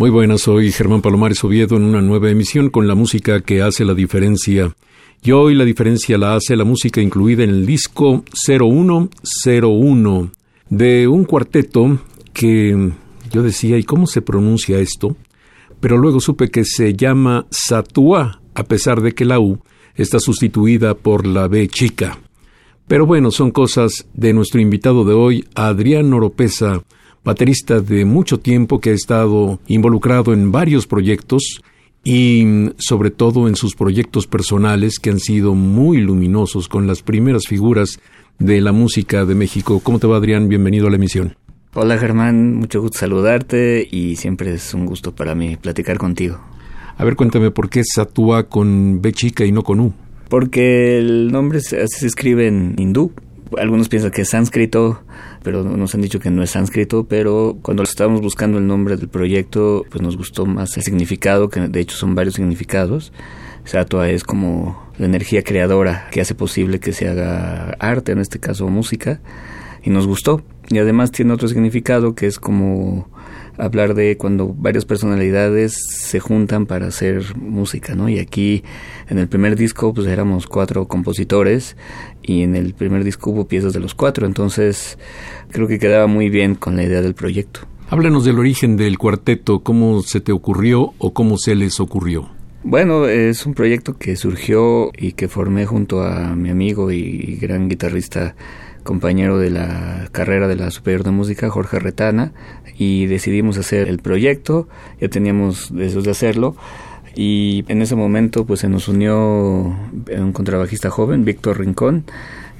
Muy buenas, soy Germán Palomares Oviedo en una nueva emisión con la música que hace la diferencia. Y hoy la diferencia la hace la música incluida en el disco 0101 de un cuarteto que yo decía, ¿y cómo se pronuncia esto? Pero luego supe que se llama Satua, a pesar de que la U está sustituida por la B chica. Pero bueno, son cosas de nuestro invitado de hoy, Adrián Oropesa, baterista de mucho tiempo que ha estado involucrado en varios proyectos y sobre todo en sus proyectos personales que han sido muy luminosos con las primeras figuras de la música de México. ¿Cómo te va Adrián? Bienvenido a la emisión. Hola Germán, mucho gusto saludarte y siempre es un gusto para mí platicar contigo. A ver, cuéntame por qué Satua con B chica y no con U. Porque el nombre se, se escribe en hindú. Algunos piensan que es sánscrito, pero nos han dicho que no es sánscrito, pero cuando estábamos buscando el nombre del proyecto, pues nos gustó más el significado, que de hecho son varios significados. Satua es como la energía creadora que hace posible que se haga arte, en este caso música, y nos gustó. Y además tiene otro significado que es como hablar de cuando varias personalidades se juntan para hacer música, ¿no? Y aquí en el primer disco pues éramos cuatro compositores y en el primer disco hubo piezas de los cuatro, entonces creo que quedaba muy bien con la idea del proyecto. Háblanos del origen del cuarteto, cómo se te ocurrió o cómo se les ocurrió. Bueno, es un proyecto que surgió y que formé junto a mi amigo y gran guitarrista compañero de la carrera de la Superior de Música, Jorge Retana, y decidimos hacer el proyecto, ya teníamos deseos de hacerlo, y en ese momento pues se nos unió un contrabajista joven, Víctor Rincón,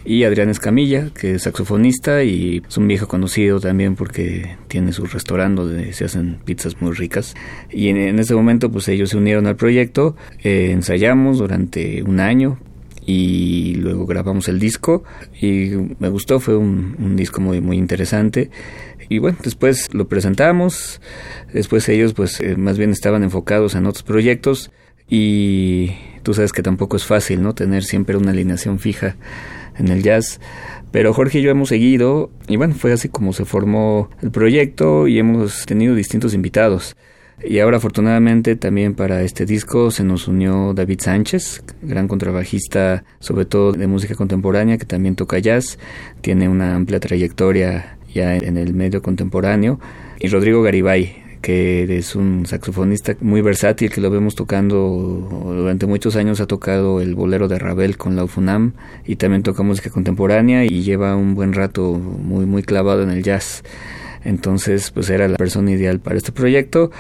y Adrián Escamilla, que es saxofonista y es un viejo conocido también porque tiene su restaurante donde se hacen pizzas muy ricas. Y en, ese momento pues ellos se unieron al proyecto, eh, ensayamos durante un año, y luego grabamos el disco y me gustó, fue un, disco muy, muy interesante y bueno, después lo presentamos, después ellos pues eh, más bien estaban enfocados en otros proyectos y tú sabes que tampoco es fácil, ¿no? Tener siempre una alineación fija en el jazz. Pero Jorge y yo hemos seguido y bueno, fue así como se formó el proyecto y hemos tenido distintos invitados. Y ahora afortunadamente también para este disco se nos unió David Sánchez, gran contrabajista sobre todo de música contemporánea que también toca jazz, tiene una amplia trayectoria ya en el medio contemporáneo, y Rodrigo Garibay, que es un saxofonista muy versátil que lo vemos tocando durante muchos años ha tocado el bolero de Ravel con la UFUNAM y también toca música contemporánea y lleva un buen rato muy muy clavado en el jazz. Entonces, pues era la persona ideal para este proyecto.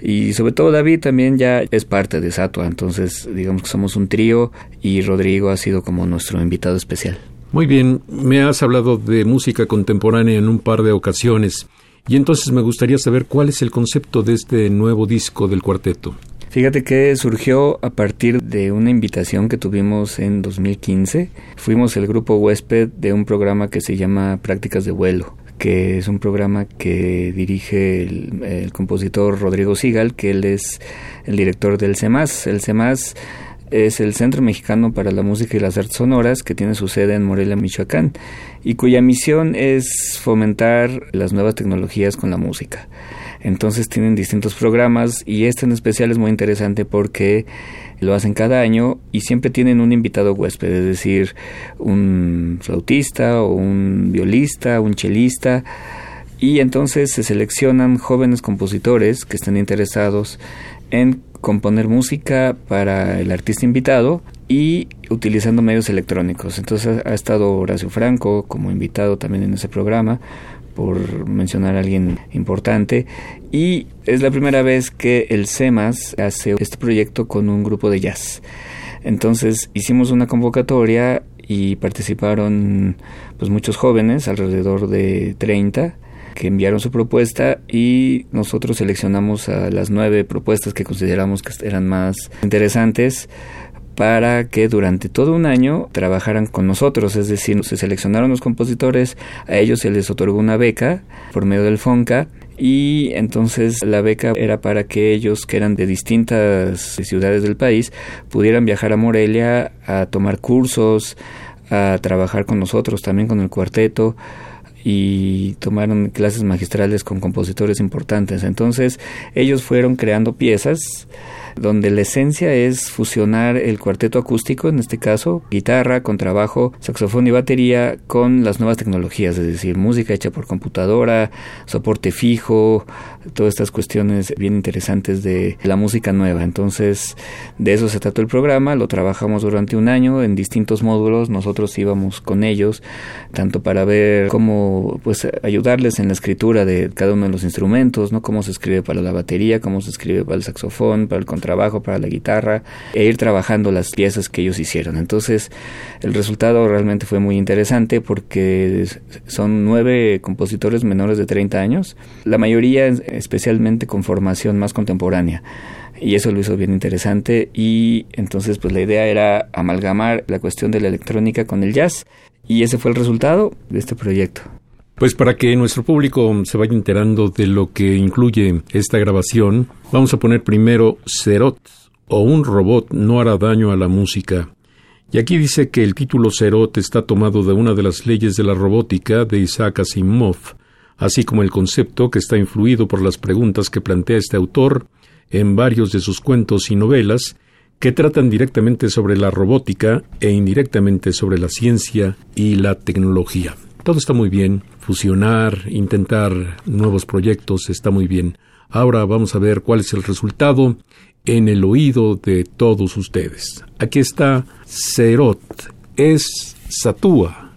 Y sobre todo David también ya es parte de Satua. Entonces, digamos que somos un trío y Rodrigo ha sido como nuestro invitado especial. Muy bien, me has hablado de música contemporánea en un par de ocasiones. Y entonces me gustaría saber cuál es el concepto de este nuevo disco del cuarteto. Fíjate que surgió a partir de una invitación que tuvimos en 2015. Fuimos el grupo huésped de un programa que se llama Prácticas de Vuelo que es un programa que dirige el, compositor Rodrigo Sigal, que él es el director del CEMAS. El CEMAS es el Centro Mexicano para la Música y las Artes Sonoras, que tiene su sede en Morelia, Michoacán, y cuya misión es fomentar las nuevas tecnologías con la música. Entonces tienen distintos programas y este en especial es muy interesante porque lo hacen cada año y siempre tienen un invitado huésped, es decir, un flautista o un violista, un chelista. Y entonces se seleccionan jóvenes compositores que estén interesados en componer música para el artista invitado y utilizando medios electrónicos. Entonces ha estado Horacio Franco como invitado también en ese programa, por mencionar a alguien importante. Y es la primera vez que el CEMAS hace este proyecto con un grupo de jazz. Entonces hicimos una convocatoria y participaron pues muchos jóvenes, alrededor de 30 que enviaron su propuesta y nosotros seleccionamos a las nueve propuestas que consideramos que eran más interesantes para que durante todo un año trabajaran con nosotros, es decir, se seleccionaron los compositores, a ellos se les otorgó una beca por medio del FONCA y entonces la beca era para que ellos que eran de distintas ciudades del país pudieran viajar a Morelia a tomar cursos, a trabajar con nosotros, también con el cuarteto y tomaron clases magistrales con compositores importantes. Entonces ellos fueron creando piezas donde la esencia es fusionar el cuarteto acústico, en este caso, guitarra, contrabajo, saxofón y batería, con las nuevas tecnologías, es decir, música hecha por computadora, soporte fijo, todas estas cuestiones bien interesantes de la música nueva. Entonces, de eso se trató el programa, lo trabajamos durante un año en distintos módulos, nosotros íbamos con ellos, tanto para ver cómo pues ayudarles en la escritura de cada uno de los instrumentos, ¿no? cómo se escribe para la batería, cómo se escribe para el saxofón, para el trabajo para la guitarra e ir trabajando las piezas que ellos hicieron. Entonces el resultado realmente fue muy interesante porque son nueve compositores menores de 30 años, la mayoría especialmente con formación más contemporánea y eso lo hizo bien interesante y entonces pues la idea era amalgamar la cuestión de la electrónica con el jazz y ese fue el resultado de este proyecto. Pues para que nuestro público se vaya enterando de lo que incluye esta grabación, vamos a poner primero Cerot o un robot no hará daño a la música. Y aquí dice que el título Cerot está tomado de una de las leyes de la robótica de Isaac Asimov, así como el concepto que está influido por las preguntas que plantea este autor en varios de sus cuentos y novelas que tratan directamente sobre la robótica e indirectamente sobre la ciencia y la tecnología. Todo está muy bien, fusionar, intentar nuevos proyectos está muy bien. Ahora vamos a ver cuál es el resultado en el oído de todos ustedes. Aquí está Cerot, es Satúa.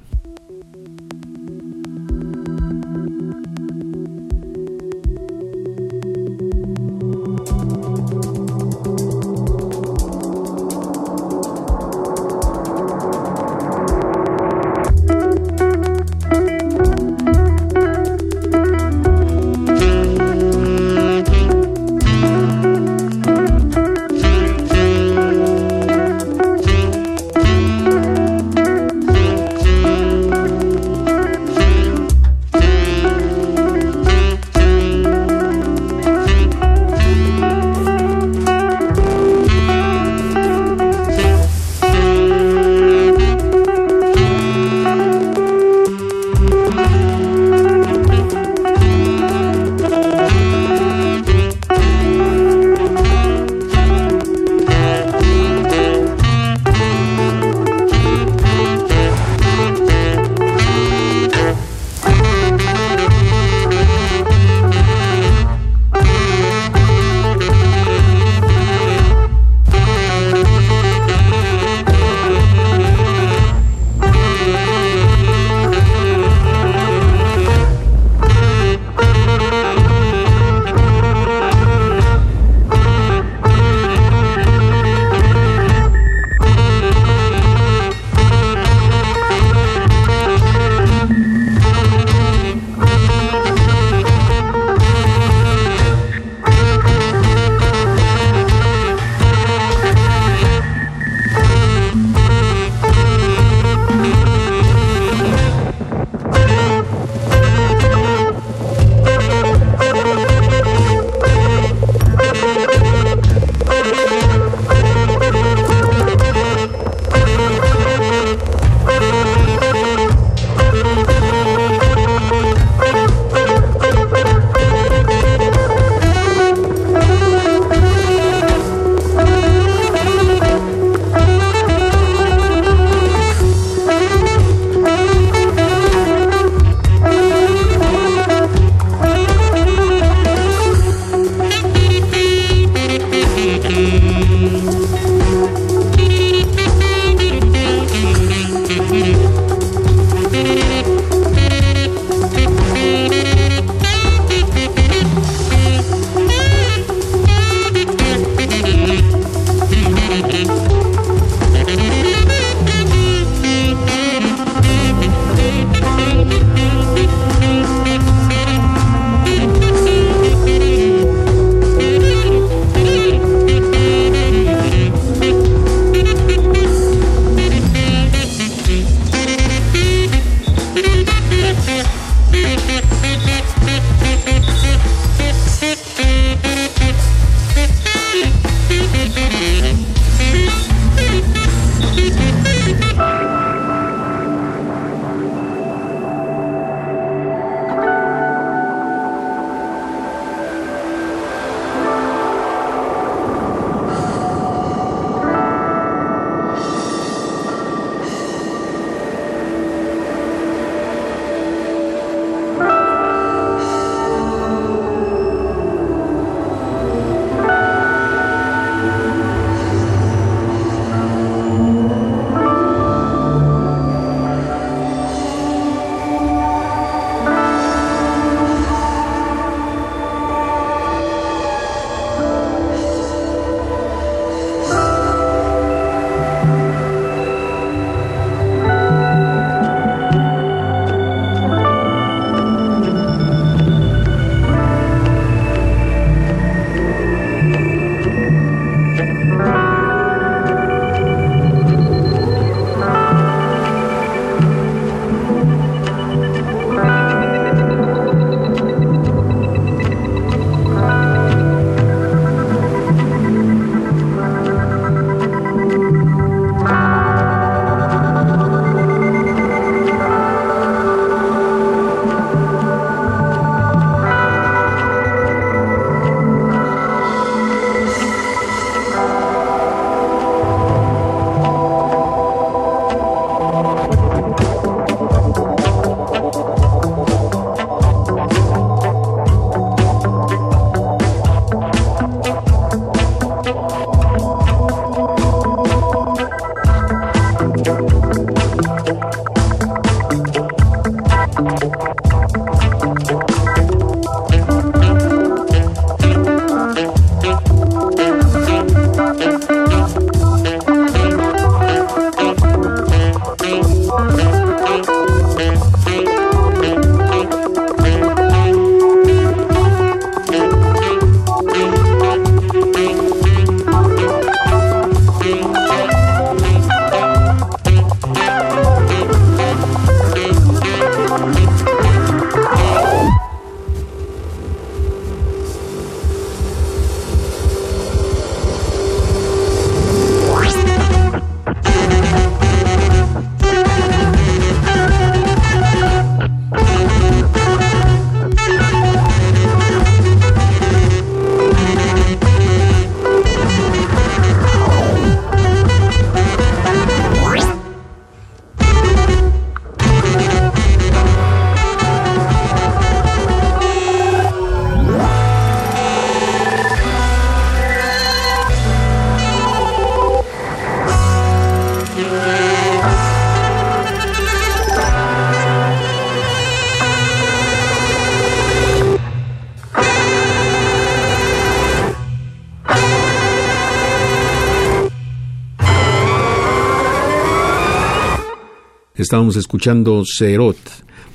Estábamos escuchando Serot,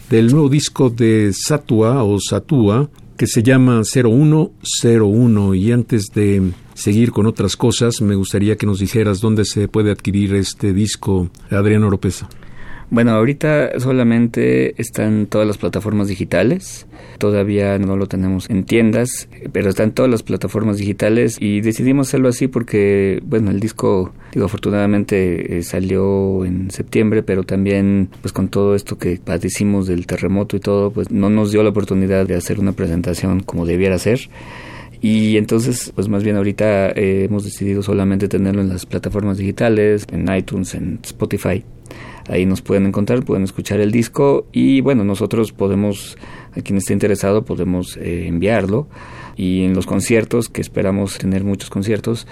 del nuevo disco de Satua o Satua, que se llama 0101. Y antes de seguir con otras cosas, me gustaría que nos dijeras dónde se puede adquirir este disco, Adriano Oropesa. Bueno, ahorita solamente están todas las plataformas digitales. Todavía no lo tenemos en tiendas, pero están todas las plataformas digitales y decidimos hacerlo así porque, bueno, el disco, digo, afortunadamente eh, salió en septiembre, pero también, pues con todo esto que padecimos del terremoto y todo, pues no nos dio la oportunidad de hacer una presentación como debiera ser. Y entonces, pues más bien ahorita eh, hemos decidido solamente tenerlo en las plataformas digitales, en iTunes, en Spotify. Ahí nos pueden encontrar, pueden escuchar el disco y bueno, nosotros podemos, a quien esté interesado, podemos eh, enviarlo y en los conciertos, que esperamos tener muchos conciertos,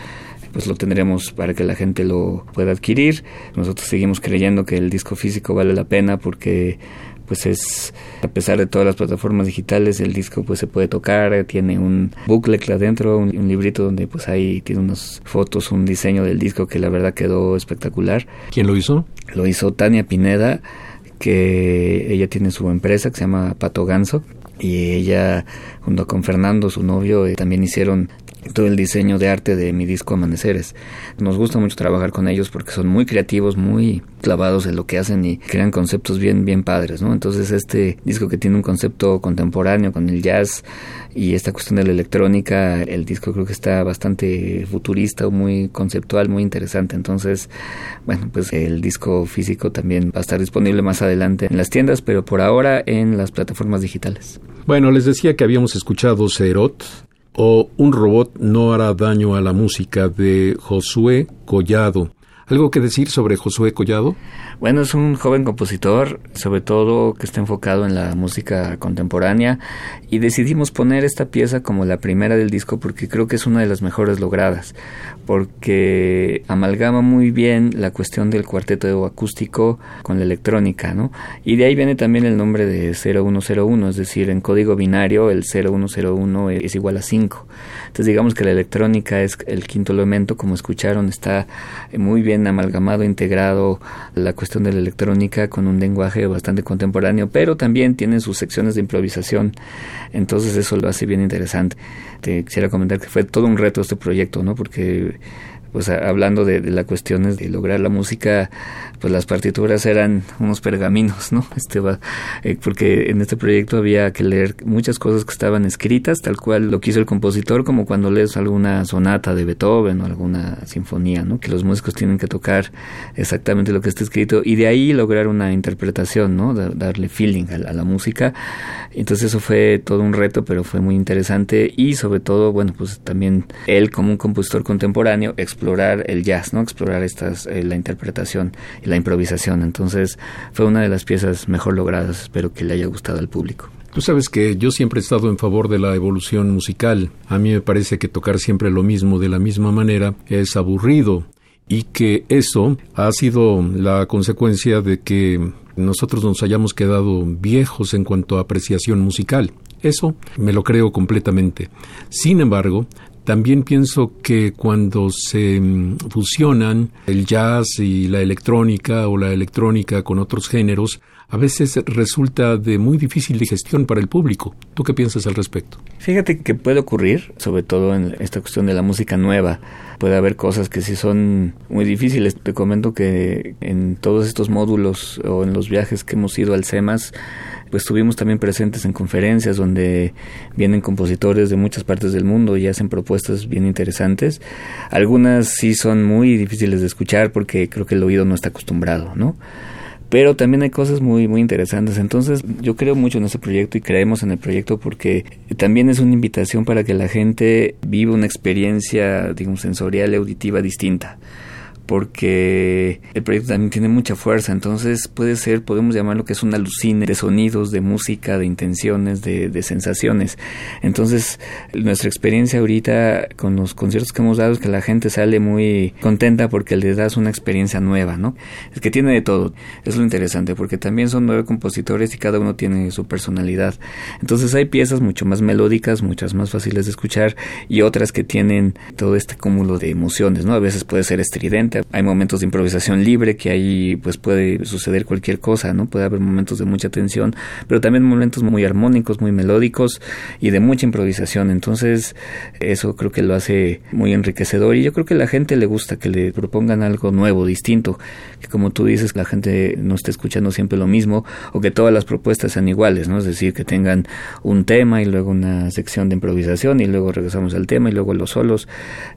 pues lo tendremos para que la gente lo pueda adquirir. Nosotros seguimos creyendo que el disco físico vale la pena porque pues es, a pesar de todas las plataformas digitales, el disco pues se puede tocar, tiene un booklet adentro, un, un, librito donde pues ahí tiene unas fotos, un diseño del disco que la verdad quedó espectacular. ¿Quién lo hizo? Lo hizo Tania Pineda, que ella tiene su empresa que se llama Pato Ganso y ella junto con Fernando, su novio, eh, también hicieron todo el diseño de arte de mi disco Amaneceres. Nos gusta mucho trabajar con ellos porque son muy creativos, muy clavados en lo que hacen y crean conceptos bien, bien padres, ¿no? Entonces este disco que tiene un concepto contemporáneo con el jazz y esta cuestión de la electrónica, el disco creo que está bastante futurista, muy conceptual, muy interesante. Entonces, bueno, pues el disco físico también va a estar disponible más adelante en las tiendas, pero por ahora en las plataformas digitales. Bueno, les decía que habíamos escuchado Serot, o Un robot no hará daño a la música de Josué Collado. ¿Algo que decir sobre Josué Collado? Bueno, es un joven compositor, sobre todo que está enfocado en la música contemporánea y decidimos poner esta pieza como la primera del disco porque creo que es una de las mejores logradas, porque amalgama muy bien la cuestión del cuarteto acústico con la electrónica, ¿no? Y de ahí viene también el nombre de 0101, es decir, en código binario el 0101 es igual a 5. Entonces digamos que la electrónica es el quinto elemento, como escucharon, está muy bien amalgamado, integrado la cuestión de la electrónica con un lenguaje bastante contemporáneo, pero también tiene sus secciones de improvisación, entonces eso lo hace bien interesante. Te quisiera comentar que fue todo un reto este proyecto, ¿no? Porque pues hablando de, de las cuestiones de lograr la música, pues las partituras eran unos pergaminos, ¿no? Este va, eh, porque en este proyecto había que leer muchas cosas que estaban escritas, tal cual lo quiso el compositor, como cuando lees alguna sonata de Beethoven o alguna sinfonía, ¿no? Que los músicos tienen que tocar exactamente lo que está escrito y de ahí lograr una interpretación, ¿no? darle feeling a la música. Entonces eso fue todo un reto, pero fue muy interesante y sobre todo, bueno, pues también él como un compositor contemporáneo explorar el jazz, ¿no? Explorar estas eh, la interpretación la improvisación. Entonces fue una de las piezas mejor logradas. Espero que le haya gustado al público. Tú sabes que yo siempre he estado en favor de la evolución musical. A mí me parece que tocar siempre lo mismo de la misma manera es aburrido y que eso ha sido la consecuencia de que nosotros nos hayamos quedado viejos en cuanto a apreciación musical. Eso me lo creo completamente. Sin embargo, también pienso que cuando se mm, fusionan el jazz y la electrónica o la electrónica con otros géneros, a veces resulta de muy difícil digestión para el público. ¿Tú qué piensas al respecto? Fíjate que puede ocurrir, sobre todo en esta cuestión de la música nueva. Puede haber cosas que sí son muy difíciles. Te comento que en todos estos módulos o en los viajes que hemos ido al CEMAS, pues estuvimos también presentes en conferencias donde vienen compositores de muchas partes del mundo y hacen propuestas bien interesantes. Algunas sí son muy difíciles de escuchar porque creo que el oído no está acostumbrado, ¿no? Pero también hay cosas muy muy interesantes. Entonces, yo creo mucho en ese proyecto y creemos en el proyecto porque también es una invitación para que la gente viva una experiencia, digamos, sensorial y auditiva distinta porque el proyecto también tiene mucha fuerza, entonces puede ser, podemos llamarlo que es un alucine de sonidos, de música, de intenciones, de, de, sensaciones. Entonces, nuestra experiencia ahorita con los conciertos que hemos dado es que la gente sale muy contenta porque le das una experiencia nueva, ¿no? Es que tiene de todo, es lo interesante, porque también son nueve compositores y cada uno tiene su personalidad. Entonces hay piezas mucho más melódicas, muchas más fáciles de escuchar y otras que tienen todo este cúmulo de emociones, ¿no? A veces puede ser estridente, hay momentos de improvisación libre que ahí pues puede suceder cualquier cosa, ¿no? Puede haber momentos de mucha tensión, pero también momentos muy armónicos, muy melódicos y de mucha improvisación. Entonces, eso creo que lo hace muy enriquecedor y yo creo que a la gente le gusta que le propongan algo nuevo, distinto, que como tú dices, la gente no esté escuchando siempre lo mismo o que todas las propuestas sean iguales, ¿no? Es decir, que tengan un tema y luego una sección de improvisación y luego regresamos al tema y luego los solos.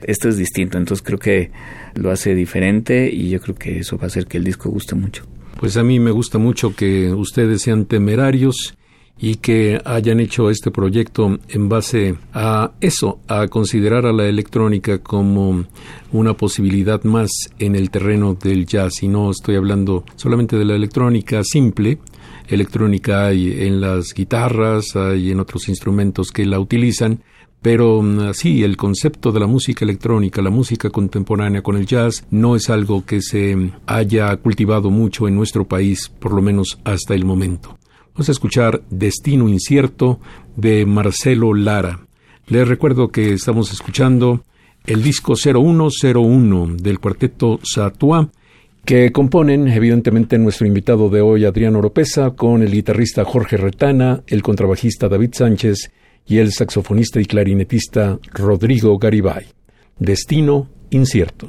Esto es distinto, entonces creo que lo hace diferente y yo creo que eso va a hacer que el disco guste mucho. Pues a mí me gusta mucho que ustedes sean temerarios y que hayan hecho este proyecto en base a eso, a considerar a la electrónica como una posibilidad más en el terreno del jazz. Y no estoy hablando solamente de la electrónica simple, electrónica hay en las guitarras, hay en otros instrumentos que la utilizan, pero mm, sí, el concepto de la música electrónica, la música contemporánea con el jazz, no es algo que se haya cultivado mucho en nuestro país, por lo menos hasta el momento. Vamos a escuchar Destino Incierto de Marcelo Lara. Les recuerdo que estamos escuchando el disco 0101 del cuarteto Satua, que componen evidentemente nuestro invitado de hoy, Adrián Oropesa, con el guitarrista Jorge Retana, el contrabajista David Sánchez y el saxofonista y clarinetista Rodrigo Garibay. Destino incierto.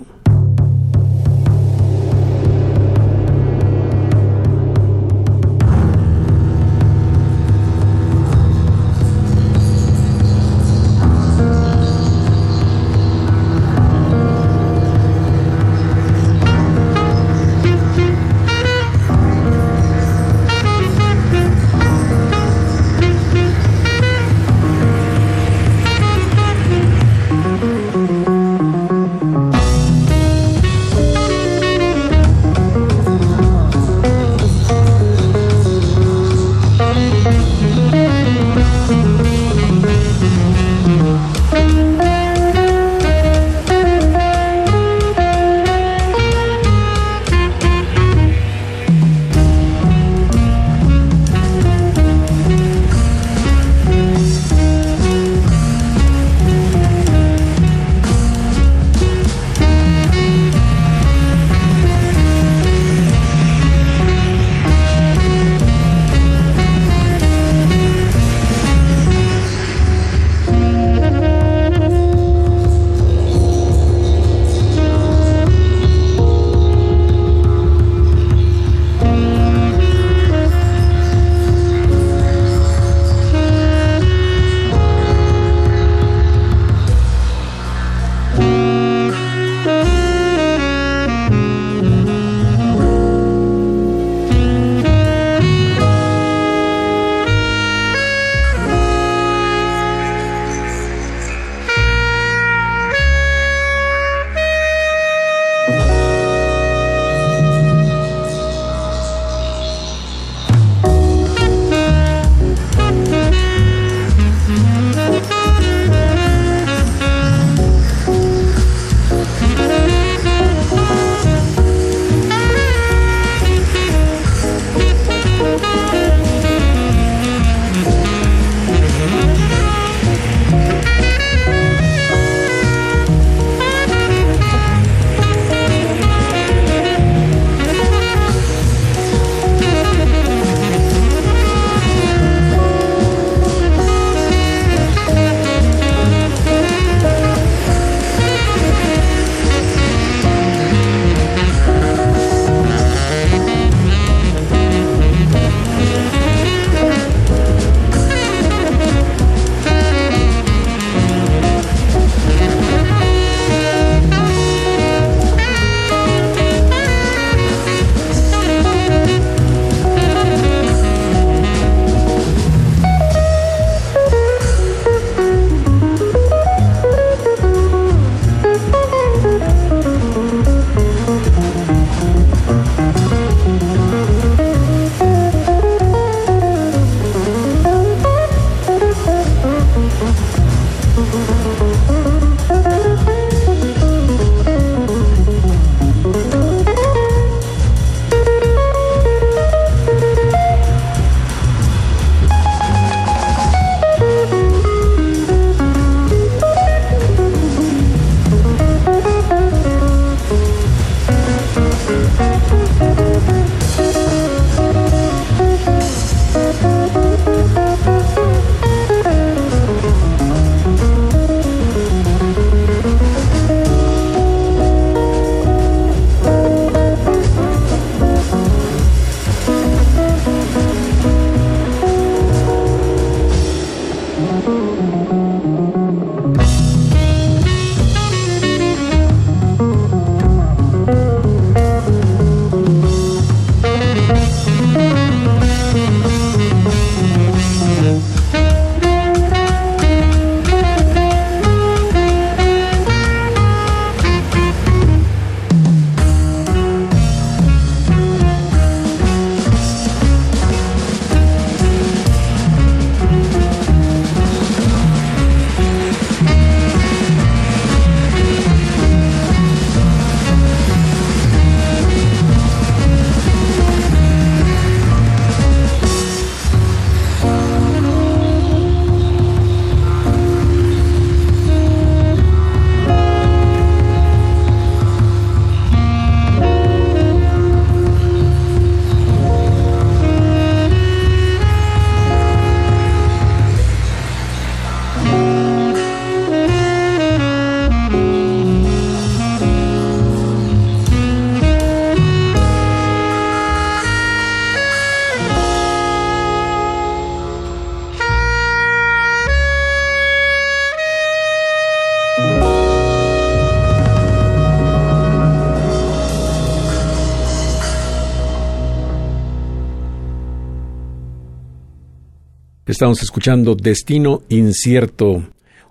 Estamos escuchando Destino Incierto,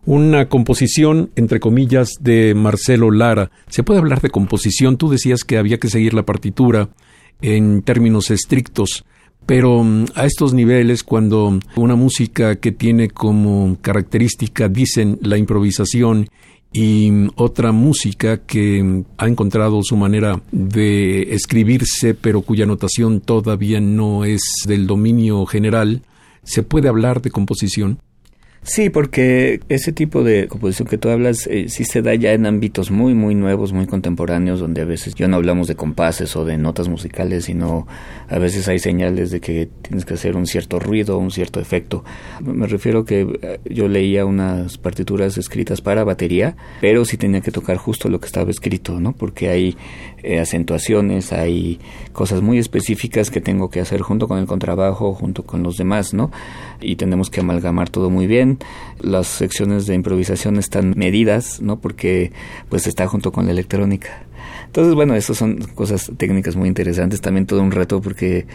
una composición, entre comillas, de Marcelo Lara. ¿Se puede hablar de composición? Tú decías que había que seguir la partitura en términos estrictos, pero mm, a estos niveles, cuando una música que tiene como característica, dicen, la improvisación y otra música que ha encontrado su manera de escribirse, pero cuya notación todavía no es del dominio general, ¿Se puede hablar de composición? Sí, porque ese tipo de composición que tú hablas eh, sí se da ya en ámbitos muy, muy nuevos, muy contemporáneos, donde a veces ya no hablamos de compases o de notas musicales, sino a veces hay señales de que tienes que hacer un cierto ruido, un cierto efecto. Me refiero que eh, yo leía unas partituras escritas para batería, pero sí tenía que tocar justo lo que estaba escrito, ¿no? Porque hay eh, acentuaciones, hay cosas muy específicas que tengo que hacer junto con el contrabajo, junto con los demás, ¿no? Y tenemos que amalgamar todo muy bien las secciones de improvisación están medidas, ¿no? Porque pues está junto con la electrónica. Entonces, bueno, eso son cosas técnicas muy interesantes, también todo un reto porque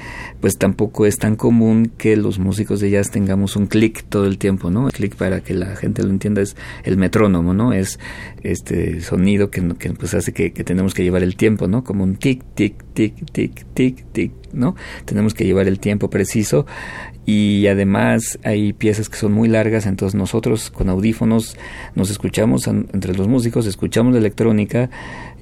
pues tampoco es tan común que los músicos de jazz tengamos un clic todo el tiempo, ¿no? El clic para que la gente lo entienda es el metrónomo, ¿no? Es este sonido que, que pues hace que, que tenemos que llevar el tiempo, ¿no? Como un tic, tic, tic, tic, tic, tic, ¿no? Tenemos que llevar el tiempo preciso y además hay piezas que son muy largas, entonces nosotros con audífonos nos escuchamos entre los músicos, escuchamos la electrónica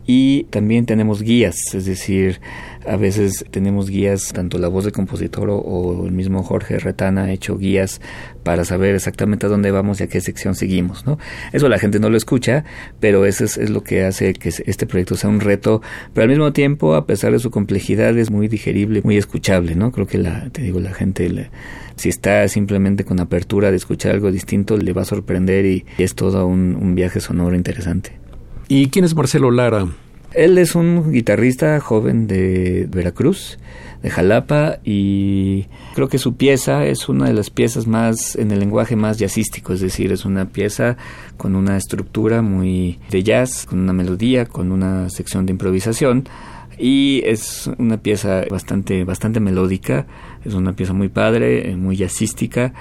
y también tenemos guías, es decir, a veces tenemos guías, tanto la voz del compositor o, el mismo Jorge Retana ha hecho guías para saber exactamente a dónde vamos y a qué sección seguimos, ¿no? Eso la gente no lo escucha, pero eso es, lo que hace que este proyecto sea un reto, pero al mismo tiempo, a pesar de su complejidad, es muy digerible, muy escuchable, ¿no? Creo que la, te digo, la gente, si está simplemente con apertura de escuchar algo distinto, le va a sorprender y, es todo un, un viaje sonoro interesante. ¿Y quién es Marcelo Lara? Él es un guitarrista joven de Veracruz, de Jalapa, y creo que su pieza es una de las piezas más, en el lenguaje más jazzístico, es decir, es una pieza con una estructura muy de jazz, con una melodía, con una sección de improvisación, y es una pieza bastante, bastante melódica, es una pieza muy padre, muy jazzística,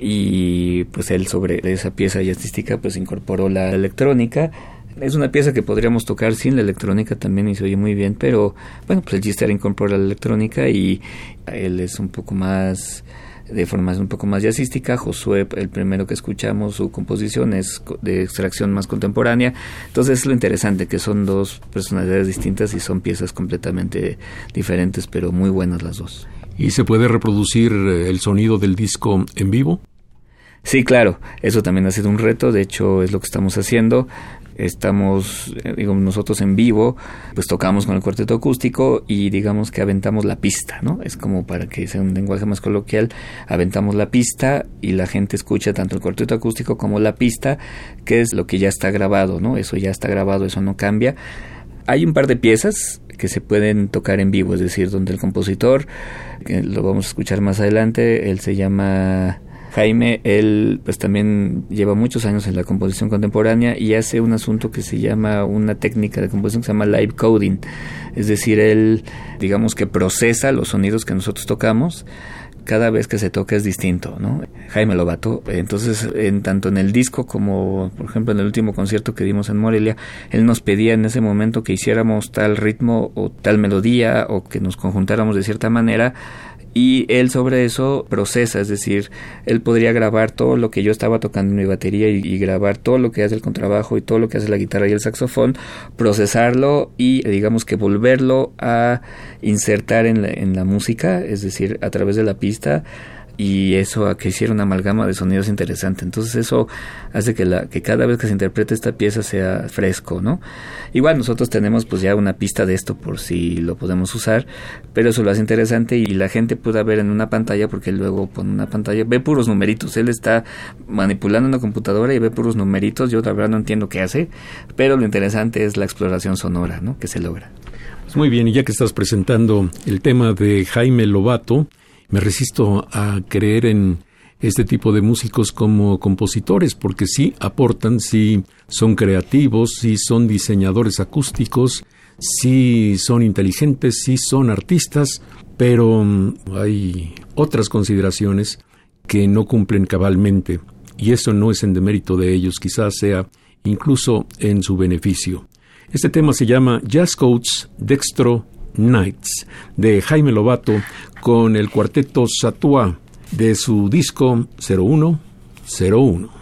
y pues él sobre esa pieza jazzística pues incorporó la electrónica, es una pieza que podríamos tocar sin la electrónica también y se oye muy bien, pero bueno, pues el Gister incorpora la electrónica y él es un poco más de formación un poco más jazzística. Josué, el primero que escuchamos, su composición es de extracción más contemporánea. Entonces es lo interesante, que son dos personalidades distintas y son piezas completamente diferentes, pero muy buenas las dos. ¿Y se puede reproducir eh, el sonido del disco en vivo? Sí, claro, eso también ha sido un reto, de hecho es lo que estamos haciendo estamos, eh, digamos, nosotros en vivo, pues tocamos con el cuarteto acústico y digamos que aventamos la pista, ¿no? Es como para que sea un lenguaje más coloquial, aventamos la pista y la gente escucha tanto el cuarteto acústico como la pista, que es lo que ya está grabado, ¿no? Eso ya está grabado, eso no cambia. Hay un par de piezas que se pueden tocar en vivo, es decir, donde el compositor, que lo vamos a escuchar más adelante, él se llama Jaime, él pues también lleva muchos años en la composición contemporánea y hace un asunto que se llama una técnica de composición que se llama live coding. Es decir, él digamos que procesa los sonidos que nosotros tocamos cada vez que se toca es distinto, ¿no? Jaime Lobato, entonces, en tanto en el disco como, por ejemplo, en el último concierto que dimos en Morelia, él nos pedía en ese momento que hiciéramos tal ritmo o tal melodía o que nos conjuntáramos de cierta manera y él sobre eso procesa, es decir, él podría grabar todo lo que yo estaba tocando en mi batería y, grabar todo lo que hace el contrabajo y todo lo que hace la guitarra y el saxofón, procesarlo y digamos que volverlo a insertar en la, en la música, es decir, a través de la pista y eso a que hiciera una amalgama de sonidos interesante. Entonces eso hace que, cada vez que se interprete esta pieza sea fresco, ¿no? Igual nosotros tenemos pues ya una pista de esto por si lo podemos usar, pero eso lo hace interesante y la gente pueda ver en una pantalla porque luego pone una pantalla, ve puros numeritos, él está manipulando una computadora y ve puros numeritos, yo la verdad no entiendo qué hace, pero lo interesante es la exploración sonora, ¿no? Que se logra. Pues muy bien, y ya que estás presentando el tema de Jaime Lobato, me resisto a creer en este tipo de músicos como compositores, porque sí aportan, sí son creativos, sí son diseñadores acústicos, sí son inteligentes, sí son artistas, pero mm, hay otras consideraciones que no cumplen cabalmente, y eso no es en demérito de ellos, quizás sea incluso en su beneficio. Este tema se llama Jazz Coats Dextro Nights de Jaime Lobato con el cuarteto Satua de su disco 0101.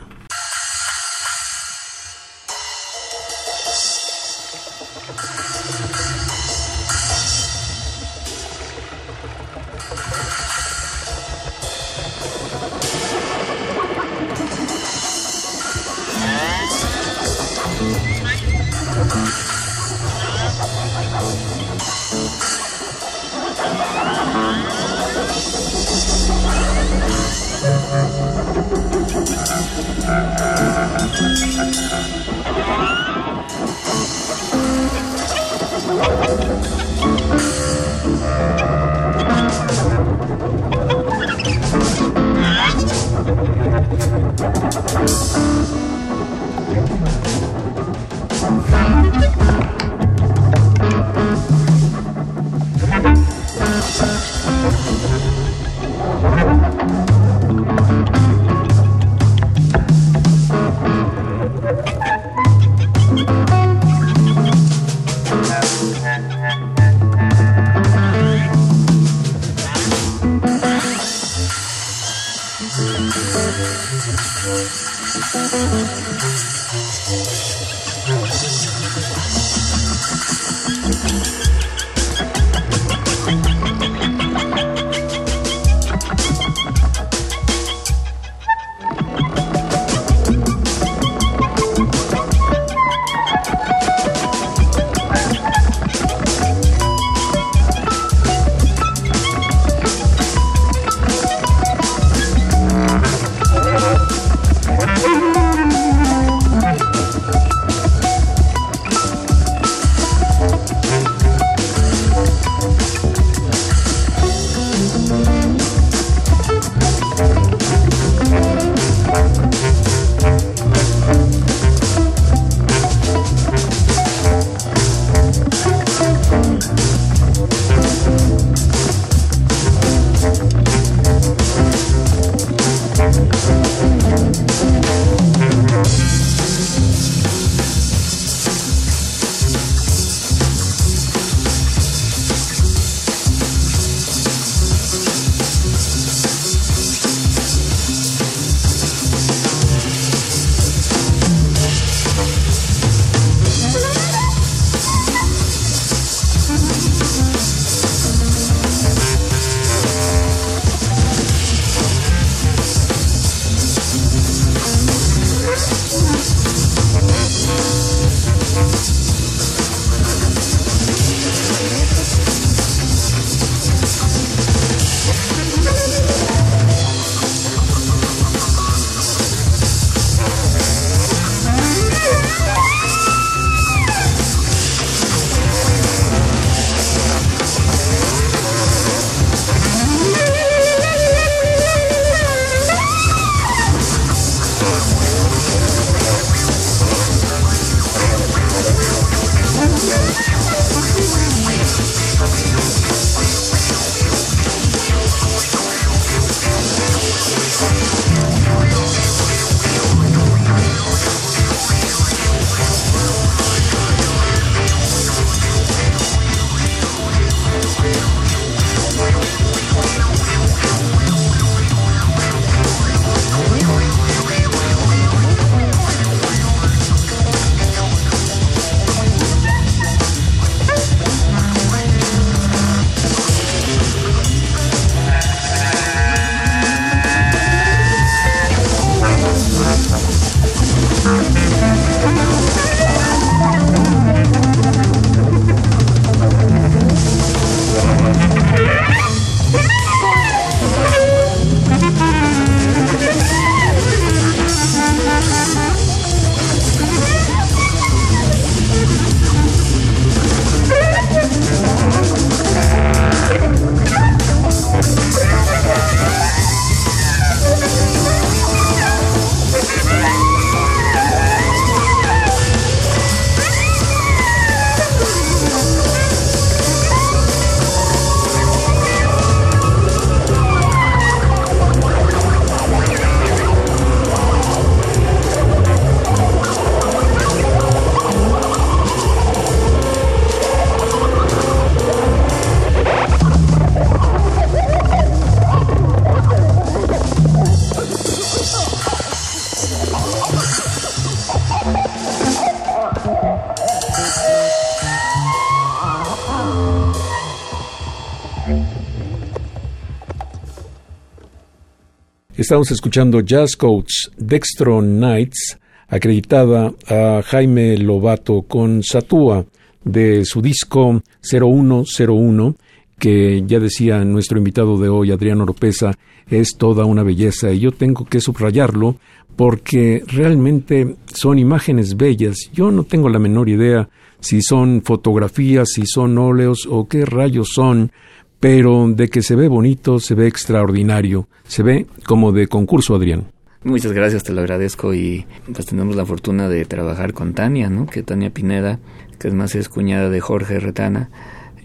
Estamos escuchando Jazz Coach Dextro Nights, acreditada a Jaime Lobato con Satúa de su disco 0101, que ya decía nuestro invitado de hoy, Adriano Oropesa, es toda una belleza y yo tengo que subrayarlo porque realmente son imágenes bellas. Yo no tengo la menor idea si son fotografías, si son óleos o qué rayos son, pero de que se ve bonito, se ve extraordinario, se ve como de concurso, Adrián. Muchas gracias, te lo agradezco y pues tenemos la fortuna de trabajar con Tania, ¿no? Que Tania Pineda, que además es cuñada de Jorge Retana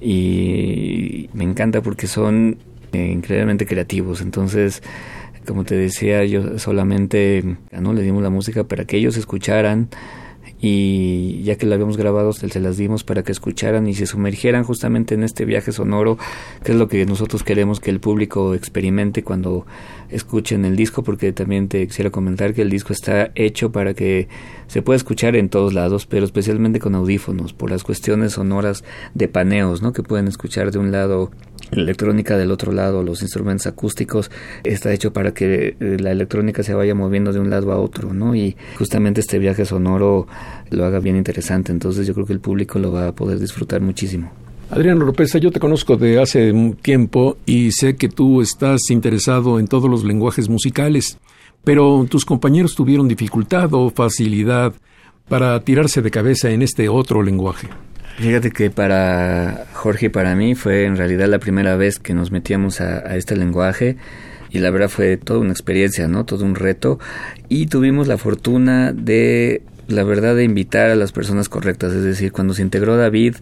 y me encanta porque son eh, increíblemente creativos, entonces como te decía, yo solamente no le dimos la música para que ellos escucharan y ya que la habíamos grabado se las dimos para que escucharan y se sumergieran justamente en este viaje sonoro que es lo que nosotros queremos que el público experimente cuando escuchen el disco porque también te quisiera comentar que el disco está hecho para que se pueda escuchar en todos lados pero especialmente con audífonos por las cuestiones sonoras de paneos ¿no? que pueden escuchar de un lado electrónica del otro lado, los instrumentos acústicos, está hecho para que eh, la electrónica se vaya moviendo de un lado a otro, ¿no? Y justamente este viaje sonoro lo haga bien interesante, entonces yo creo que el público lo va a poder disfrutar muchísimo. Adriano López, yo te conozco de hace tiempo y sé que tú estás interesado en todos los lenguajes musicales, pero tus compañeros tuvieron dificultad o facilidad para tirarse de cabeza en este otro lenguaje. Fíjate que para Jorge y para mí fue en realidad la primera vez que nos metíamos a, este lenguaje y la verdad fue toda una experiencia, ¿no? Todo un reto y tuvimos la fortuna de, la verdad, de invitar a las personas correctas, es decir, cuando se integró David,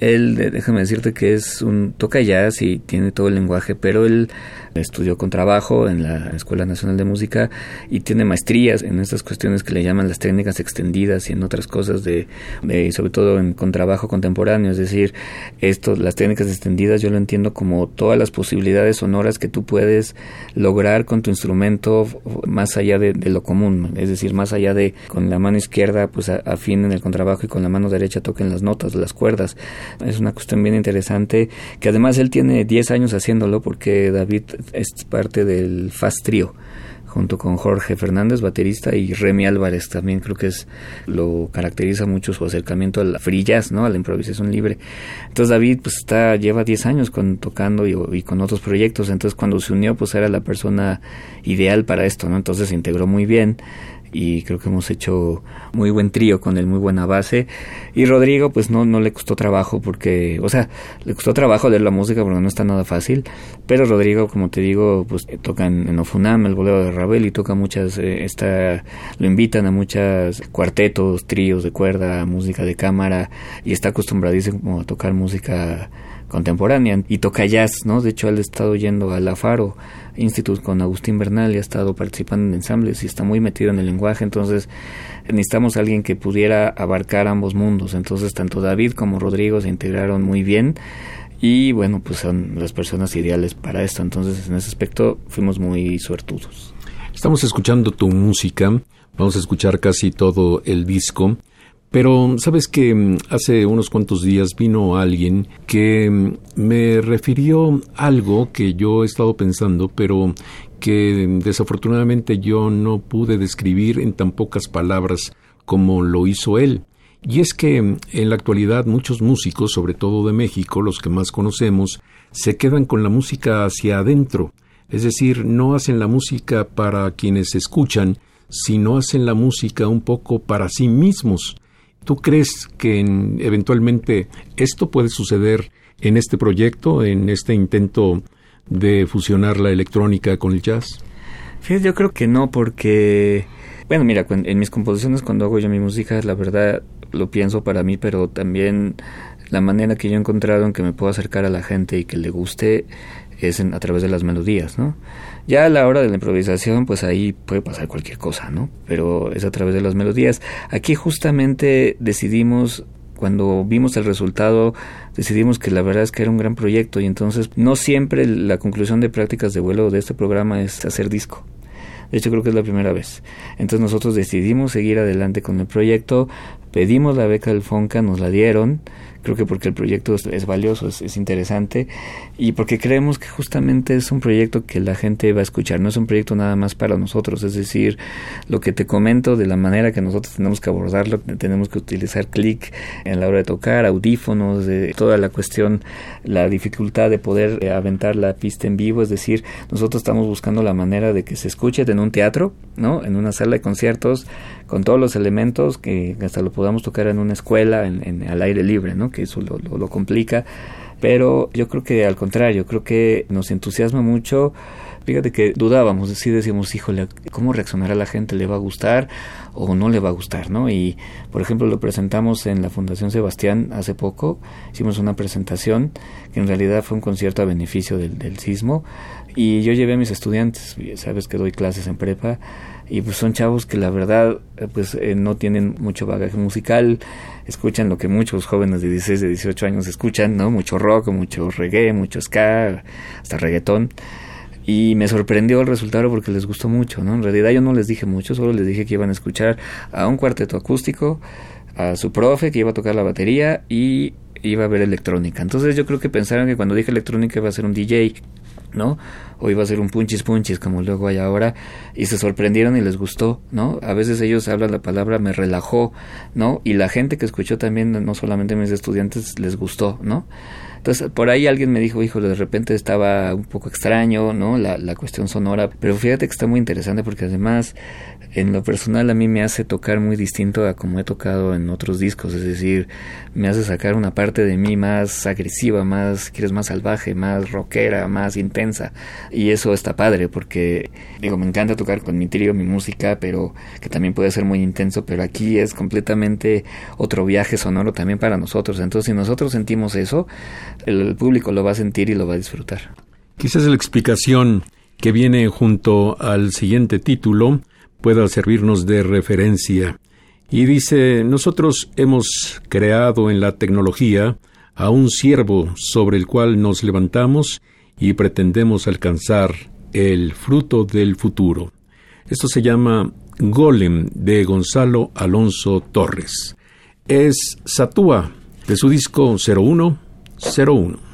él, déjame decirte que es un toca jazz y tiene todo el lenguaje, pero él estudió con trabajo en la Escuela Nacional de Música y tiene maestrías en estas cuestiones que le llaman las técnicas extendidas y en otras cosas de, sobre todo en contrabajo contemporáneo, es decir, esto, las técnicas extendidas yo lo entiendo como todas las posibilidades sonoras que tú puedes lograr con tu instrumento más allá de, lo común, es decir, más allá de con la mano izquierda pues afinen el contrabajo y con la mano derecha toquen las notas, las cuerdas. Es una cuestión bien interesante que además él tiene 10 años haciéndolo porque David es parte del Fast Trio junto con Jorge Fernández, baterista, y Remy Álvarez también creo que es lo caracteriza mucho su acercamiento al free jazz, ¿no? a la improvisación libre. Entonces David pues está lleva 10 años con tocando y, y, con otros proyectos, entonces cuando se unió pues era la persona ideal para esto, ¿no? Entonces se integró muy bien y creo que hemos hecho muy buen trío con él, muy buena base. Y Rodrigo, pues no, no le costó trabajo porque, o sea, le costó trabajo leer la música porque no está nada fácil. Pero Rodrigo, como te digo, pues toca en, Ofunam, el bolero de Ravel y toca muchas, eh, está, lo invitan a muchas cuartetos, tríos de cuerda, música de cámara y está acostumbradísimo a tocar música contemporánea y toca jazz, ¿no? De hecho, él ha estado yendo a La Faro Institute con Agustín Bernal y ha estado participando en ensambles y está muy metido en el lenguaje, entonces necesitamos alguien que pudiera abarcar ambos mundos. Entonces, tanto David como Rodrigo se integraron muy bien y bueno, pues son las personas ideales para esto. Entonces, en ese aspecto fuimos muy suertudos. Estamos escuchando tu música, vamos a escuchar casi todo el disco. Pero sabes que mm, hace unos cuantos días vino alguien que mm, me refirió algo que yo he estado pensando, pero que mm, desafortunadamente yo no pude describir en tan pocas palabras como lo hizo él. Y es que en la actualidad muchos músicos, sobre todo de México, los que más conocemos, se quedan con la música hacia adentro, es decir, no hacen la música para quienes escuchan, sino hacen la música un poco para sí mismos. ¿Tú crees que eventualmente esto puede suceder en este proyecto, en este intento de fusionar la electrónica con el jazz? Fíjate, yo creo que no, porque, bueno, mira, en mis composiciones cuando hago yo mi música, la verdad lo pienso para mí, pero también la manera que yo he encontrado en que me puedo acercar a la gente y que le guste es a través de las melodías, ¿no? Ya a la hora de la improvisación, pues ahí puede pasar cualquier cosa, ¿no? Pero es a través de las melodías. Aquí justamente decidimos cuando vimos el resultado decidimos que la verdad es que era un gran proyecto y entonces no siempre la conclusión de prácticas de vuelo de este programa es hacer disco. De hecho creo que es la primera vez. Entonces nosotros decidimos seguir adelante con el proyecto, pedimos la beca del FONCA, nos la dieron, creo que porque el proyecto es, valioso, es, interesante y porque creemos que justamente es un proyecto que la gente va a escuchar, no es un proyecto nada más para nosotros, es decir, lo que te comento de la manera que nosotros tenemos que abordarlo, tenemos que utilizar clic en la hora de tocar, audífonos, de toda la cuestión, la dificultad de poder eh, aventar la pista en vivo, es decir, nosotros estamos buscando la manera de que se escuche en un teatro, ¿no? En una sala de conciertos con todos los elementos que hasta lo podamos tocar en una escuela, en, al aire libre, ¿no? Que eso lo, lo complica. Pero yo creo que al contrario, creo que nos entusiasma mucho Fíjate que dudábamos, así decíamos, híjole, ¿cómo reaccionará la gente? ¿Le va a gustar o no le va a gustar? ¿no? Y, por ejemplo, lo presentamos en la Fundación Sebastián hace poco, hicimos una presentación que en realidad fue un concierto a beneficio del, del sismo y yo llevé a mis estudiantes, sabes que doy clases en prepa, y pues son chavos que la verdad pues eh, no tienen mucho bagaje musical, escuchan lo que muchos jóvenes de 16, de 18 años escuchan, ¿no? Mucho rock, mucho reggae, mucho ska, hasta reggaetón y me sorprendió el resultado porque les gustó mucho, ¿no? En realidad yo no les dije mucho, solo les dije que iban a escuchar a un cuarteto acústico, a su profe que iba a tocar la batería y iba a ver electrónica. Entonces yo creo que pensaron que cuando dije electrónica iba a ser un DJ, ¿no? O iba a ser un punchis punchis como luego hay ahora y se sorprendieron y les gustó, ¿no? A veces ellos hablan la palabra me relajó, ¿no? Y la gente que escuchó también, no solamente mis estudiantes, les gustó, ¿no? Entonces, por ahí alguien me dijo, hijo, de repente estaba un poco extraño, ¿no? La, la cuestión sonora, pero fíjate que está muy interesante porque además, en lo personal, a mí me hace tocar muy distinto a como he tocado en otros discos, es decir, me hace sacar una parte de mí más agresiva, más, quieres, más salvaje, más rockera, más intensa, y eso está padre porque, digo, me encanta tocar con mi trío, mi música, pero que también puede ser muy intenso, pero aquí es completamente otro viaje sonoro también para nosotros, entonces si nosotros sentimos eso, el público lo va a sentir y lo va a disfrutar. Quizás la explicación que viene junto al siguiente título pueda servirnos de referencia. Y dice, nosotros hemos creado en la tecnología a un siervo sobre el cual nos levantamos y pretendemos alcanzar el fruto del futuro. Esto se llama Golem de Gonzalo Alonso Torres. Es Satúa de su disco 01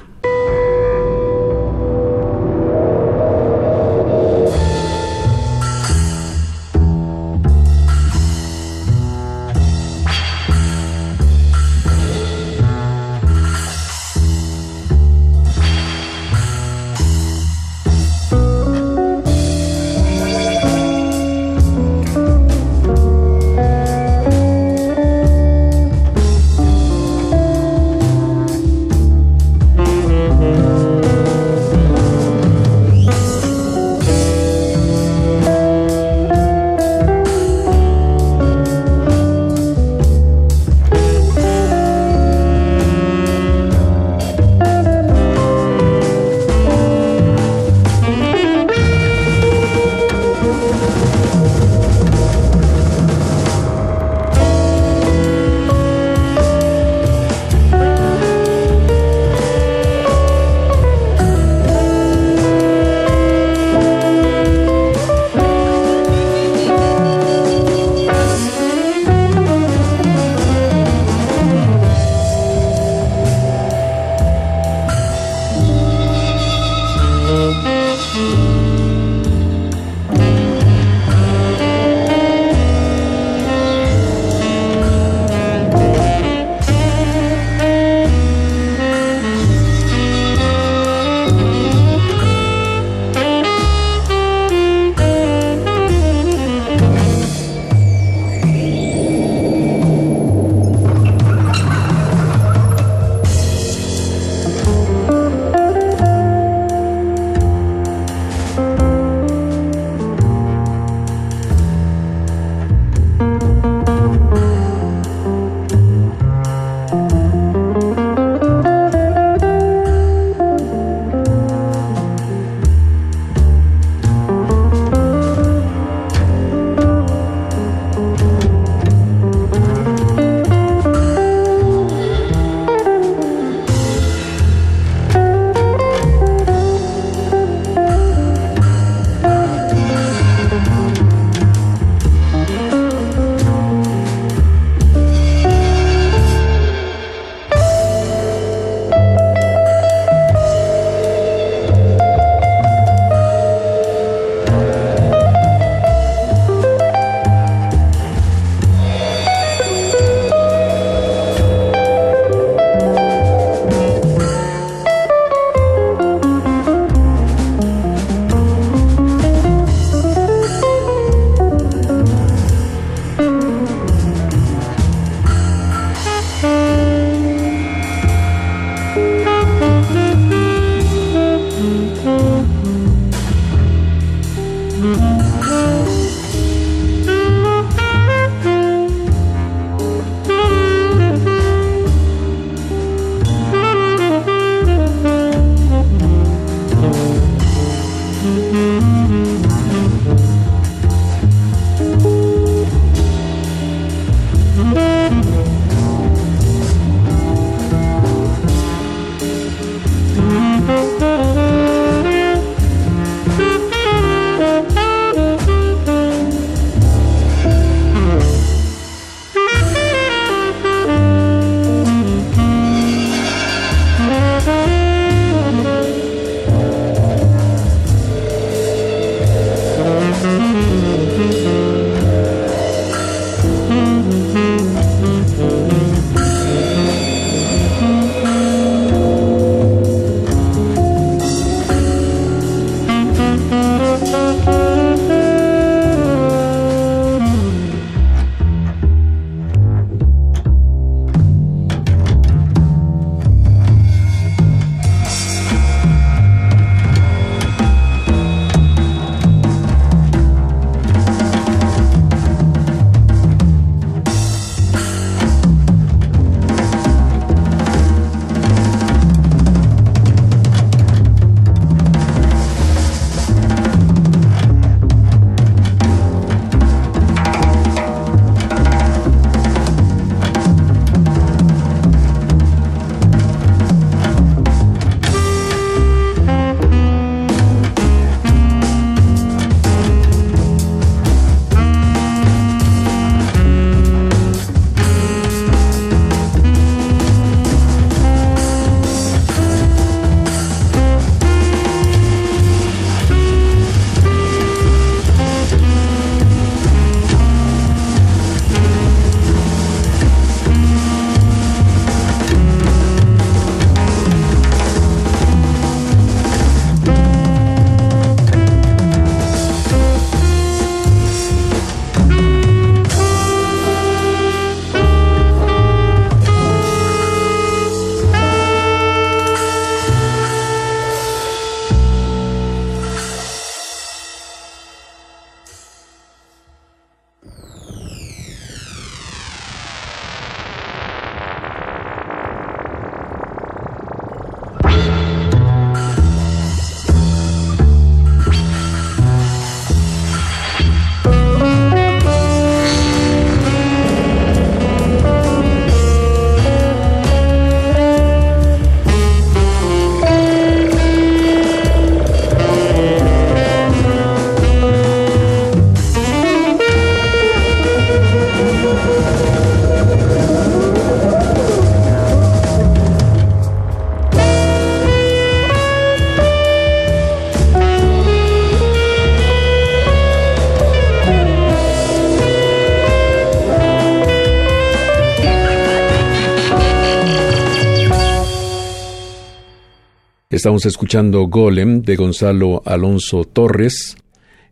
Estamos escuchando Golem de Gonzalo Alonso Torres,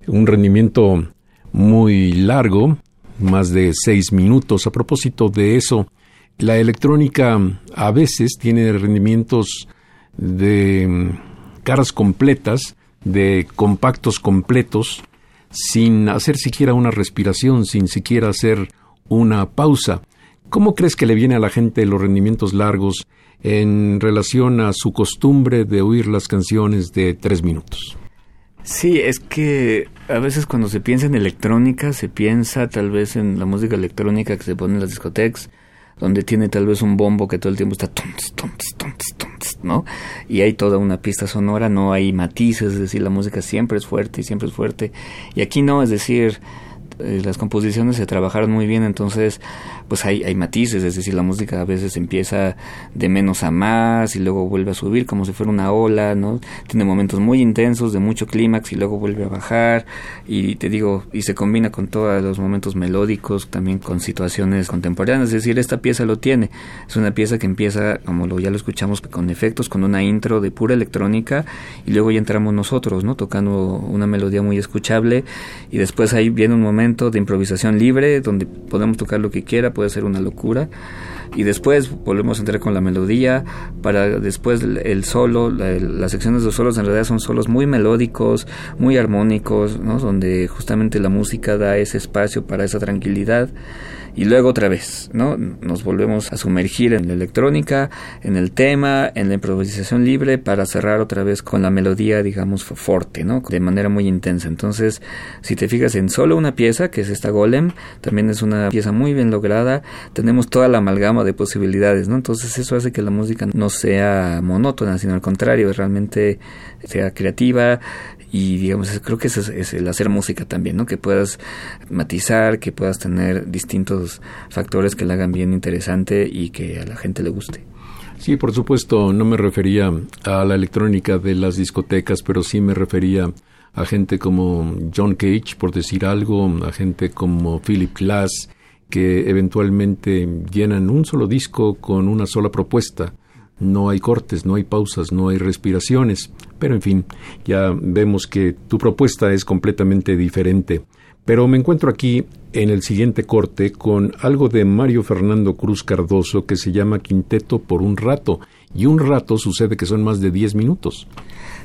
un rendimiento muy largo, más de seis minutos. A propósito de eso, la electrónica a veces tiene rendimientos de mm, caras completas, de compactos completos, sin hacer siquiera una respiración, sin siquiera hacer una pausa. ¿Cómo crees que le viene a la gente los rendimientos largos en relación a su costumbre de oír las canciones de tres minutos. Sí, es que a veces cuando se piensa en electrónica, se piensa tal vez en la música electrónica que se pone en las discotecas, donde tiene tal vez un bombo que todo el tiempo está tons, tons, tons, ¿no? Y hay toda una pista sonora, no hay matices, es decir, la música siempre es fuerte y siempre es fuerte. Y aquí no, es decir, eh, las composiciones se trabajaron muy bien, entonces pues hay, hay matices, es decir, la música a veces empieza de menos a más y luego vuelve a subir como si fuera una ola, ¿no? Tiene momentos muy intensos de mucho clímax y luego vuelve a bajar y te digo, y se combina con todos los momentos melódicos, también con situaciones contemporáneas, es decir, esta pieza lo tiene, es una pieza que empieza, como lo, ya lo escuchamos, con efectos, con una intro de pura electrónica y luego ya entramos nosotros, ¿no? Tocando una melodía muy escuchable y después ahí viene un momento de improvisación libre donde podemos tocar lo que quiera, puede ser una locura. Y después volvemos a entrar con la melodía, para después el solo, las secciones de los solos en realidad son solos muy melódicos, muy armónicos, ¿no? donde justamente la música da ese espacio para esa tranquilidad y luego otra vez, ¿no? Nos volvemos a sumergir en la electrónica, en el tema, en la improvisación libre para cerrar otra vez con la melodía, digamos, fuerte, ¿no? De manera muy intensa. Entonces, si te fijas en solo una pieza, que es esta Golem, también es una pieza muy bien lograda, tenemos toda la amalgama de posibilidades, ¿no? Entonces, eso hace que la música no sea monótona, sino al contrario, realmente sea creativa, y digamos creo que ese es, el hacer música también no que puedas matizar que puedas tener distintos factores que la hagan bien interesante y que a la gente le guste sí por supuesto no me refería a la electrónica de las discotecas pero sí me refería a gente como John Cage, por decir algo, a gente como Philip Glass, que eventualmente llenan un solo disco con una sola propuesta. No hay cortes, no hay pausas, no hay respiraciones. Pero en fin, ya vemos que tu propuesta es completamente diferente. Pero me encuentro aquí en el siguiente corte con algo de Mario Fernando Cruz Cardoso que se llama Quinteto por un rato. Y un rato sucede que son más de 10 minutos.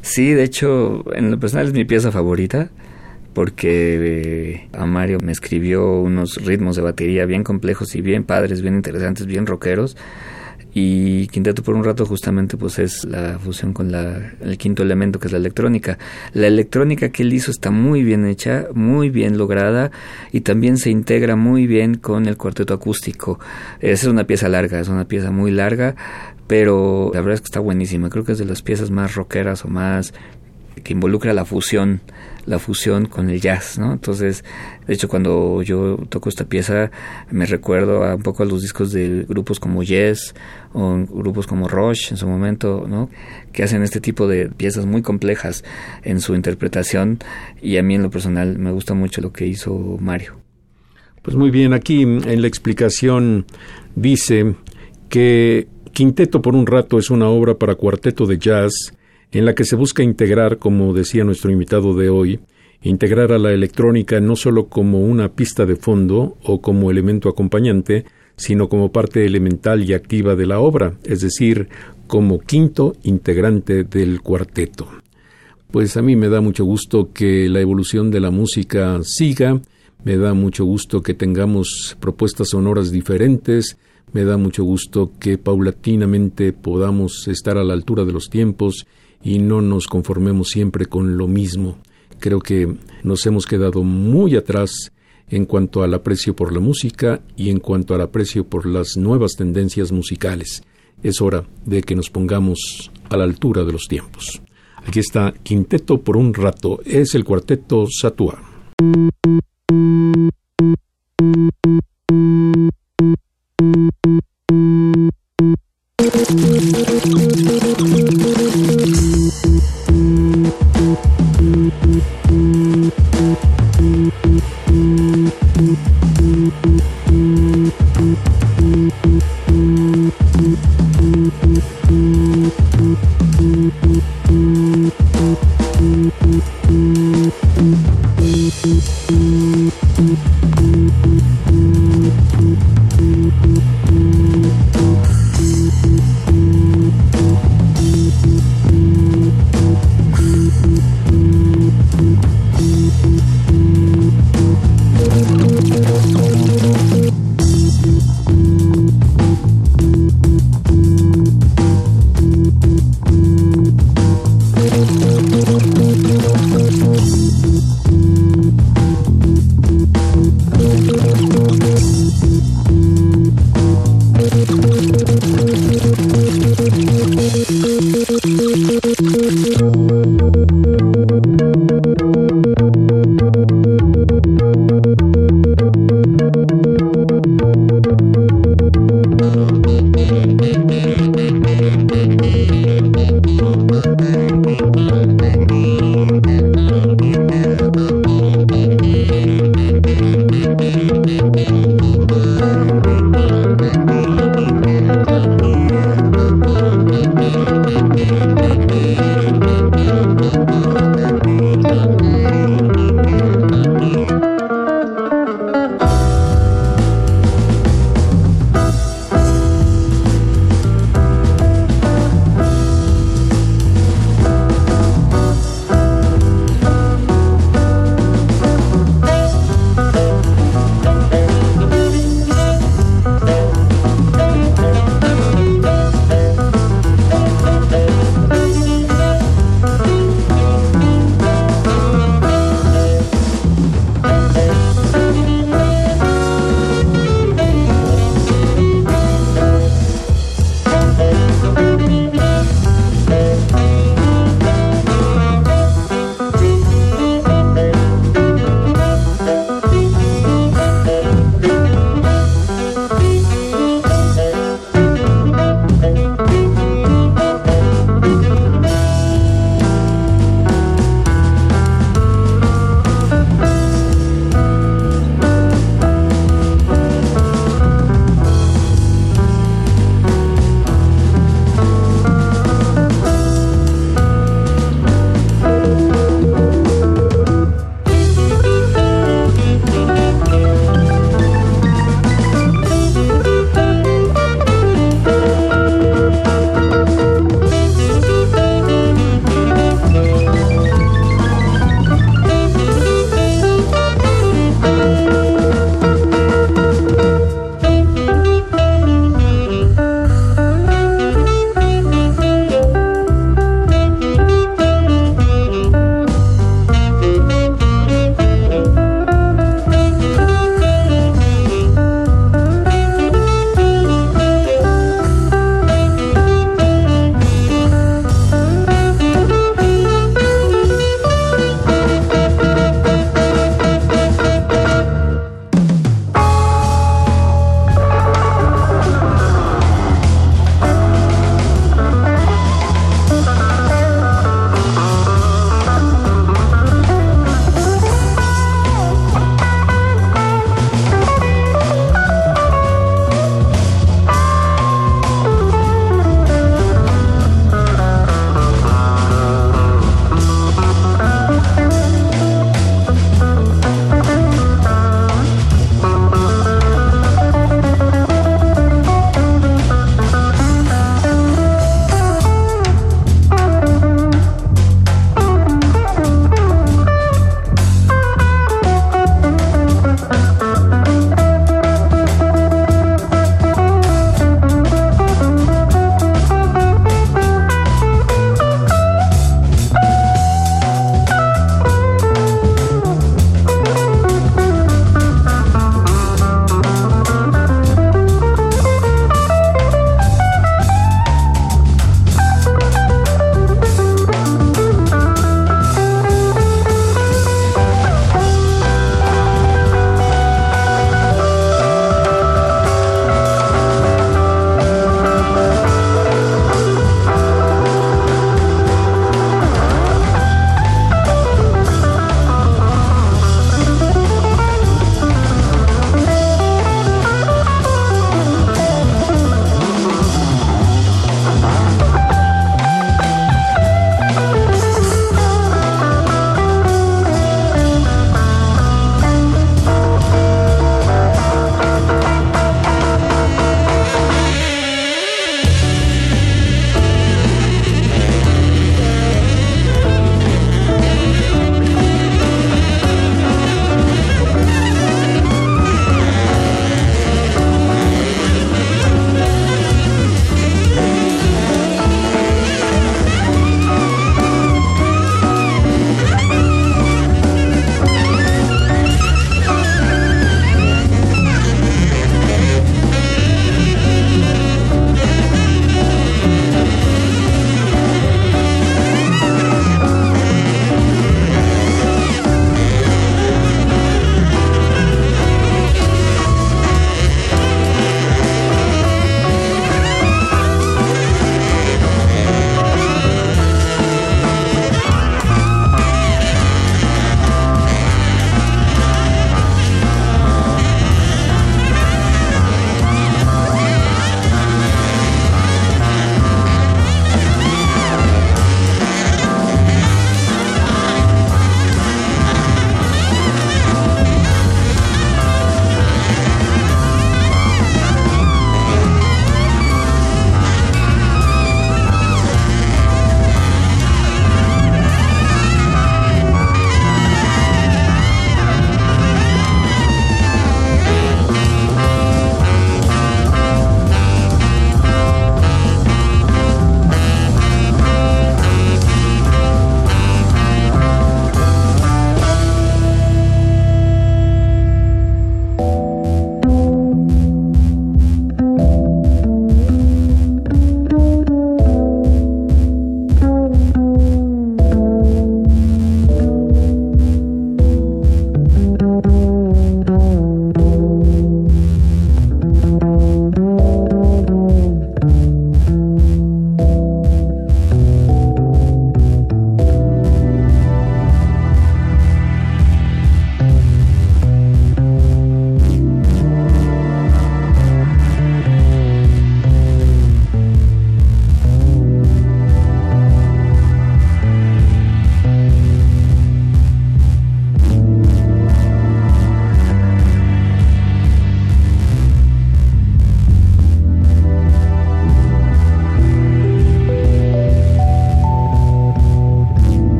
Sí, de hecho, en lo personal es mi pieza favorita porque eh, a Mario me escribió unos ritmos de batería bien complejos y bien padres, bien interesantes, bien rockeros y Quinteto por un rato justamente pues es la fusión con la, el quinto elemento que es la electrónica. La electrónica que él hizo está muy bien hecha, muy bien lograda y también se integra muy bien con el cuarteto acústico. Es una pieza larga, es una pieza muy larga, pero la verdad es que está buenísima. Creo que es de las piezas más rockeras o más que involucra la fusión la fusión con el jazz, ¿no? Entonces, de hecho, cuando yo toco esta pieza, me recuerdo un poco a los discos de grupos como Yes o grupos como Rush en su momento, ¿no? Que hacen este tipo de piezas muy complejas en su interpretación y a mí en lo personal me gusta mucho lo que hizo Mario. Pues muy bien, aquí en la explicación dice que Quinteto por un rato es una obra para cuarteto de jazz en la que se busca integrar, como decía nuestro invitado de hoy, integrar a la electrónica no solo como una pista de fondo o como elemento acompañante, sino como parte elemental y activa de la obra, es decir, como quinto integrante del cuarteto. Pues a mí me da mucho gusto que la evolución de la música siga, me da mucho gusto que tengamos propuestas sonoras diferentes, me da mucho gusto que paulatinamente podamos estar a la altura de los tiempos y no nos conformemos siempre con lo mismo. Creo que nos hemos quedado muy atrás en cuanto al aprecio por la música y en cuanto al aprecio por las nuevas tendencias musicales. Es hora de que nos pongamos a la altura de los tiempos. Aquí está Quinteto por un rato, es el cuarteto Satua.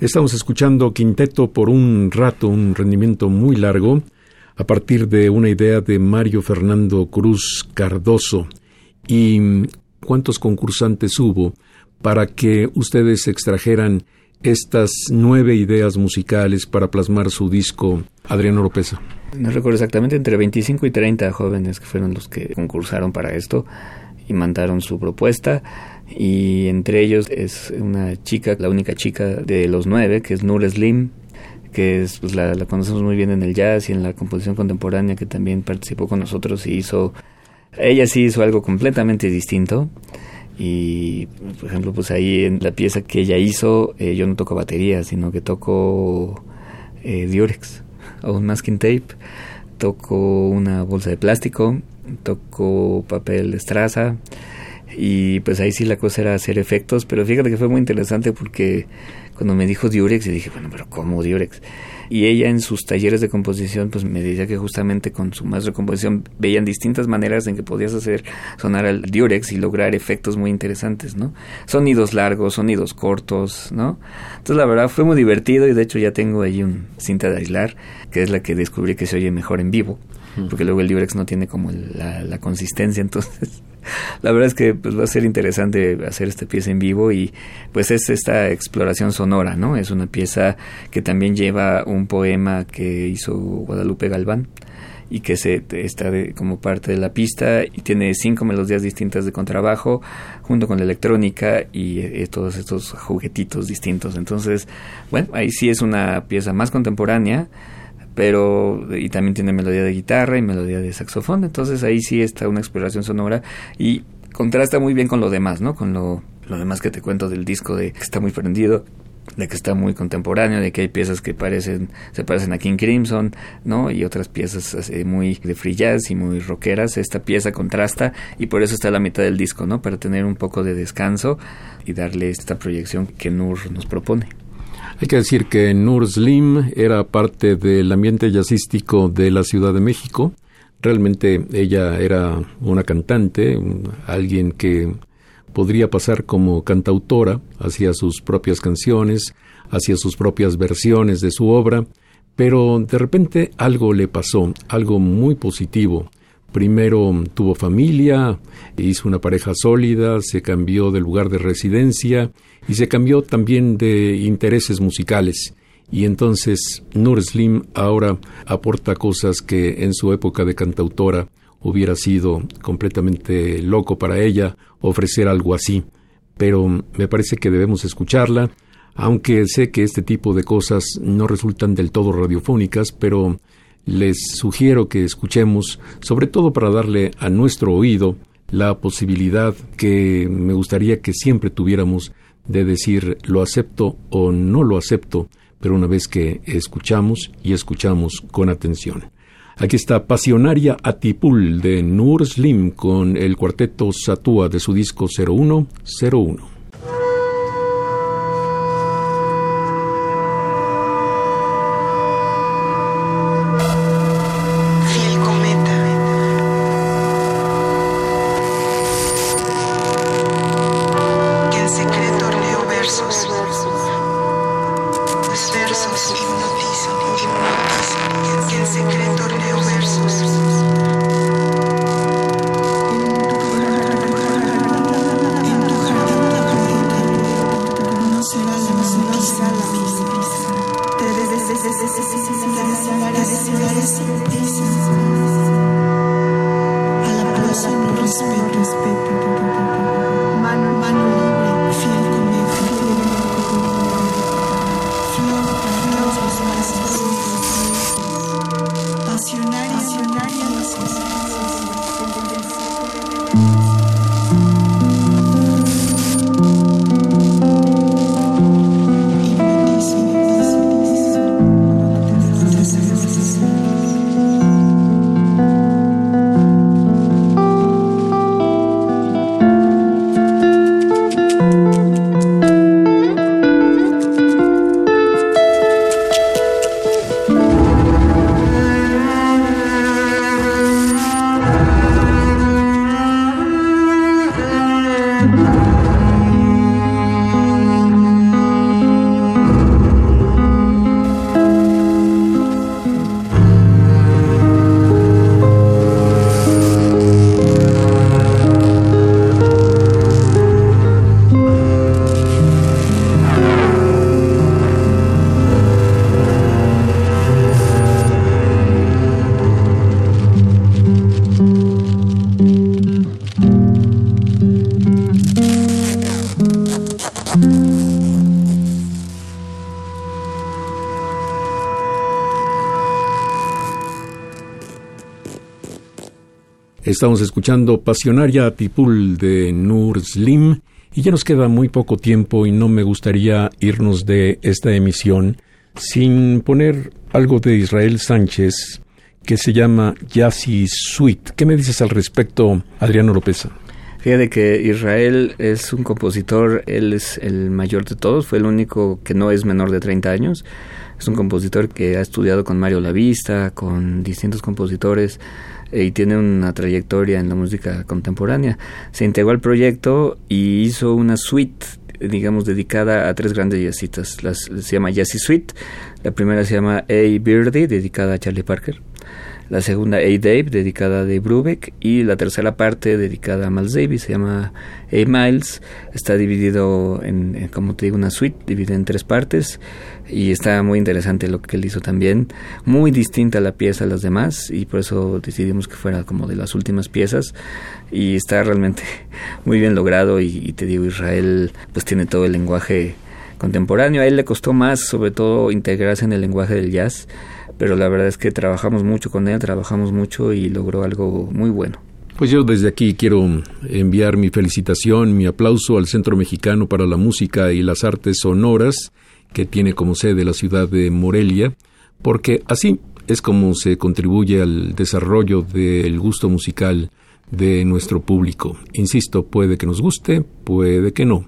Estamos escuchando Quinteto por un rato, un rendimiento muy largo, a partir de una idea de Mario Fernando Cruz Cardoso. ¿Y cuántos concursantes hubo para que ustedes extrajeran estas nueve ideas musicales para plasmar su disco Adriano Oropesa? No recuerdo exactamente, entre 25 y 30 jóvenes que fueron los que concursaron para esto y mandaron su propuesta y entre ellos es una chica, la única chica de los nueve, que es Nur Slim, que es, pues, la, conocemos muy bien en el jazz y en la composición contemporánea, que también participó con nosotros y hizo, ella sí hizo algo completamente distinto. Y, por ejemplo, pues ahí en la pieza que ella hizo, eh, yo no toco batería, sino que toco eh, Durex o un masking tape, toco una bolsa de plástico, toco papel de estraza, y pues ahí sí la cosa era hacer efectos, pero fíjate que fue muy interesante porque cuando me dijo Durex, y dije, bueno, pero ¿cómo Durex? Y ella en sus talleres de composición, pues me decía que justamente con su maestro de composición veían distintas maneras en que podías hacer sonar al Durex y lograr efectos muy interesantes, ¿no? Sonidos largos, sonidos cortos, ¿no? Entonces la verdad fue muy divertido y de hecho ya tengo ahí un cinta de aislar, que es la que descubrí que se oye mejor en vivo, porque luego el Durex no tiene como la, la consistencia, entonces la verdad es que pues, va a ser interesante hacer esta pieza en vivo y pues es esta exploración sonora, ¿no? Es una pieza que también lleva un poema que hizo Guadalupe Galván y que se está como parte de la pista y tiene cinco melodías distintas de contrabajo junto con la electrónica y eh, todos estos juguetitos distintos. Entonces, bueno, ahí sí es una pieza más contemporánea pero y también tiene melodía de guitarra y melodía de saxofón, entonces ahí sí está una exploración sonora y contrasta muy bien con lo demás, ¿no? Con lo, lo demás que te cuento del disco de que está muy prendido, de que está muy contemporáneo, de que hay piezas que parecen se parecen a King Crimson, ¿no? Y otras piezas muy de free y muy rockeras. Esta pieza contrasta y por eso está a la mitad del disco, ¿no? Para tener un poco de descanso y darle esta proyección que Nur nos propone. Hay que decir que Nur Slim era parte del ambiente jazzístico de la Ciudad de México. Realmente ella era una cantante, alguien que podría pasar como cantautora, hacía sus propias canciones, hacía sus propias versiones de su obra, pero de repente algo le pasó, algo muy positivo. Primero tuvo familia, hizo una pareja sólida, se cambió de lugar de residencia y se cambió también de intereses musicales. Y entonces Nur Slim ahora aporta cosas que en su época de cantautora hubiera sido completamente loco para ella ofrecer algo así. Pero me parece que debemos escucharla, aunque sé que este tipo de cosas no resultan del todo radiofónicas, pero les sugiero que escuchemos, sobre todo para darle a nuestro oído la posibilidad que me gustaría que siempre tuviéramos de decir lo acepto o no lo acepto, pero una vez que escuchamos y escuchamos con atención. Aquí está Pasionaria Atipul de Nur Slim con el cuarteto Satua de su disco 0101. Estamos escuchando Pasionaria Tipul de Nur Slim y ya nos queda muy poco tiempo y no me gustaría irnos de esta emisión sin poner algo de Israel Sánchez que se llama Jazzy Suite. ¿Qué me dices al respecto, Adriano López? Fíjate que Israel es un compositor, él es el mayor de todos, fue el único que no es menor de 30 años. Es un compositor que ha estudiado con Mario Lavista, con distintos compositores y tiene una trayectoria en la música contemporánea. Se integró al proyecto y hizo una suite digamos, dedicada a tres grandes jazzitas. Las, se llama Jazzy Suite. La primera se llama A. Birdie, dedicada a Charlie Parker la segunda A. Dave, dedicada a Dave Brubeck, y la tercera parte dedicada a Miles Davis, se llama A. Miles, está dividido en, como te digo, una suite, dividida en tres partes, y está muy interesante lo que él hizo también, muy distinta la pieza a las demás, y por eso decidimos que fuera como de las últimas piezas, y está realmente muy bien logrado, y, y te digo, Israel pues tiene todo el lenguaje contemporáneo, a él le costó más sobre todo integrarse en el lenguaje del jazz, pero la verdad es que trabajamos mucho con él, trabajamos mucho y logró algo muy bueno. Pues yo desde aquí quiero enviar mi felicitación, mi aplauso al Centro Mexicano para la Música y las Artes Sonoras, que tiene como sede la ciudad de Morelia, porque así es como se contribuye al desarrollo del gusto musical de nuestro público. Insisto, puede que nos guste, puede que no,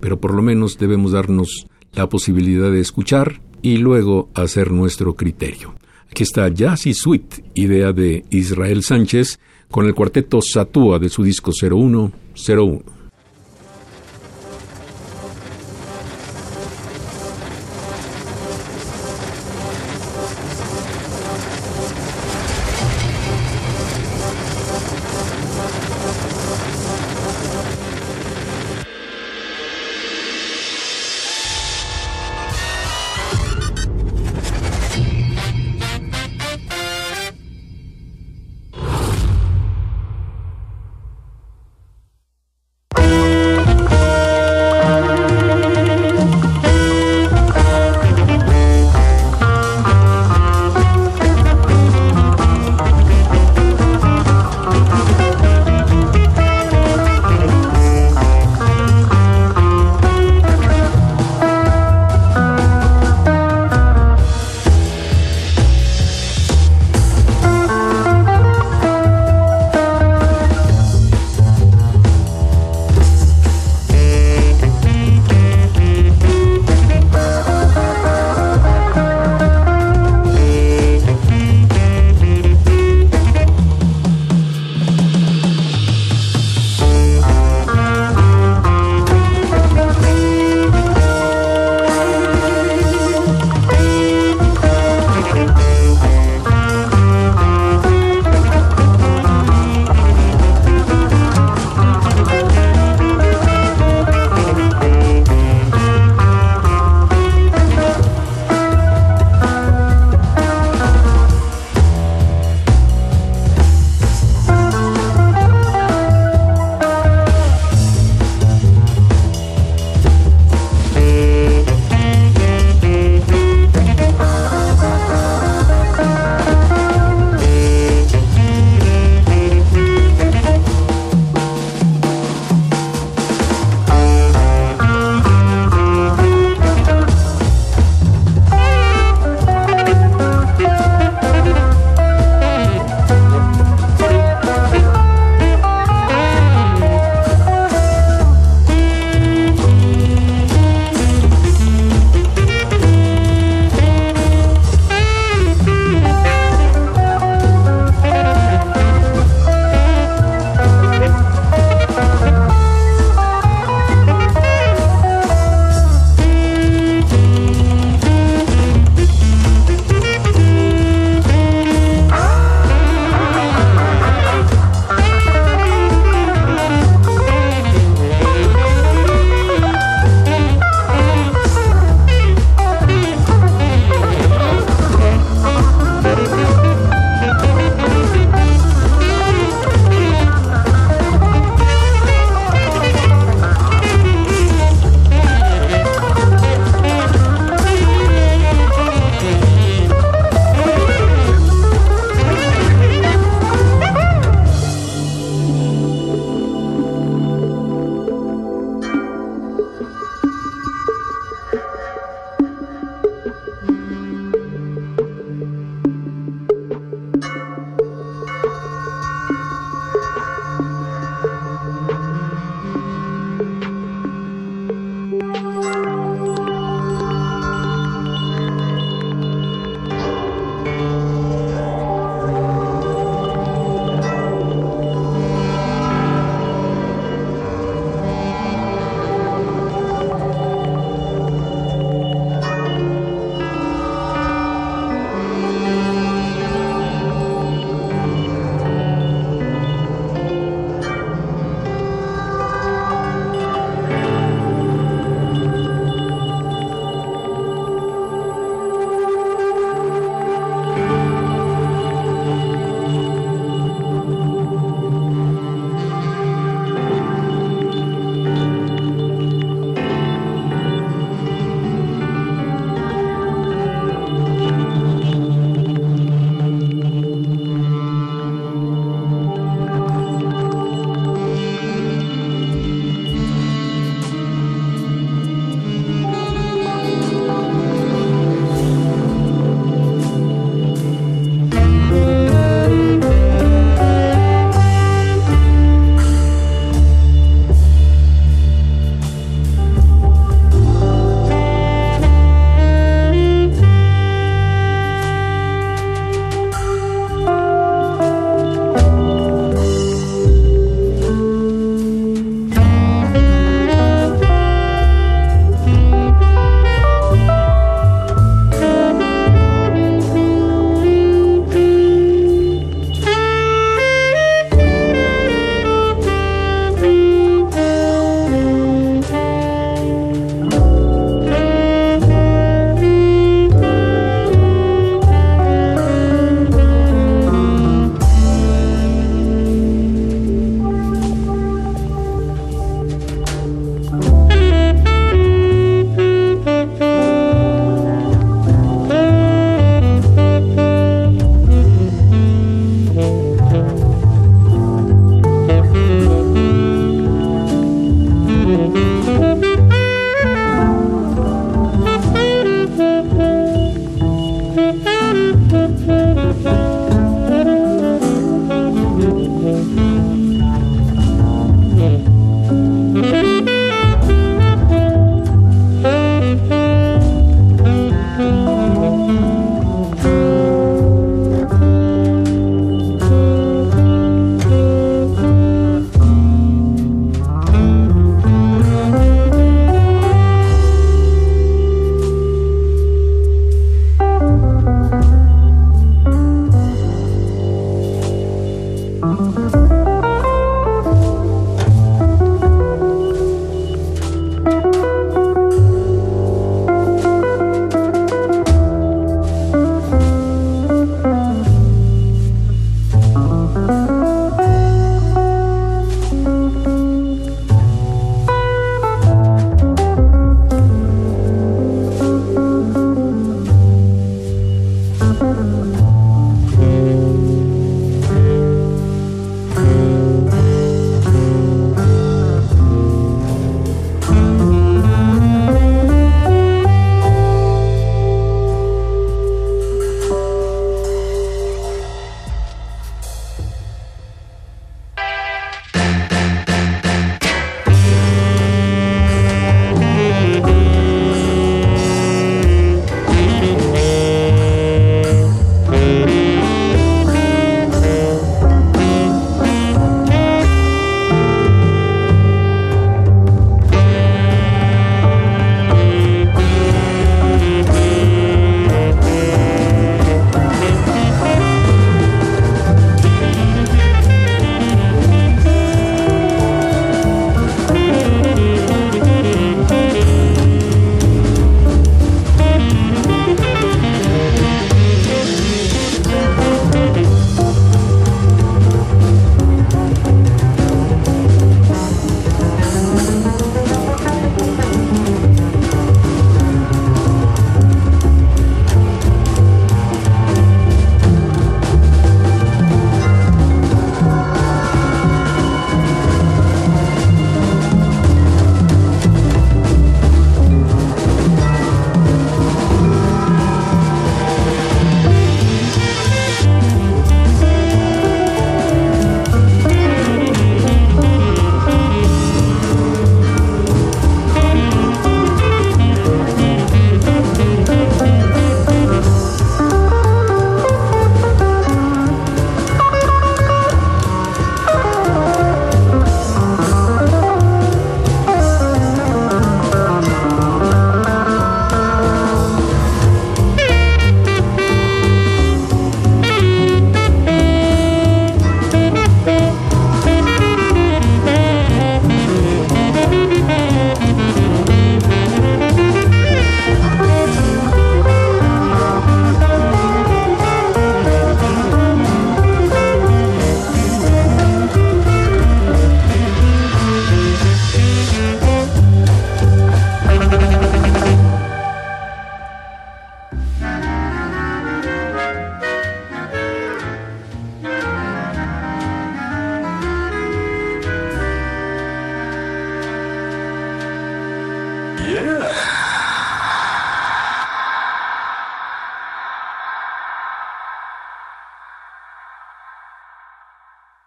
pero por lo menos debemos darnos la posibilidad de escuchar y luego hacer nuestro criterio. Aquí está Jazzy Suite, idea de Israel Sánchez, con el cuarteto Satúa de su disco 0101.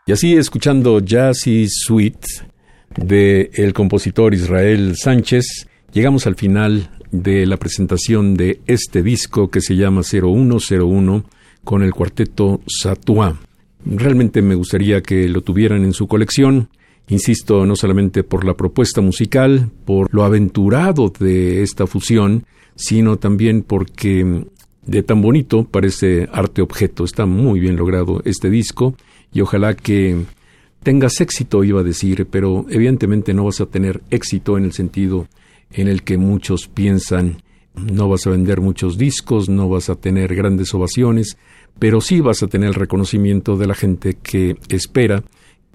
Y así, escuchando Jazzy Sweet de el compositor Israel Sánchez, llegamos al final de la presentación de este disco que se llama 0101 con el cuarteto Satua. Realmente me gustaría que lo tuvieran en su colección. Insisto, no solamente por la propuesta musical, por lo aventurado de esta fusión, sino también porque de tan bonito parece arte objeto. Está muy bien logrado este disco y ojalá que tengas éxito, iba a decir, pero evidentemente no vas a tener éxito en el sentido en el que muchos piensan, no vas a vender muchos discos, no vas a tener grandes ovaciones, pero sí vas a tener el reconocimiento de la gente que espera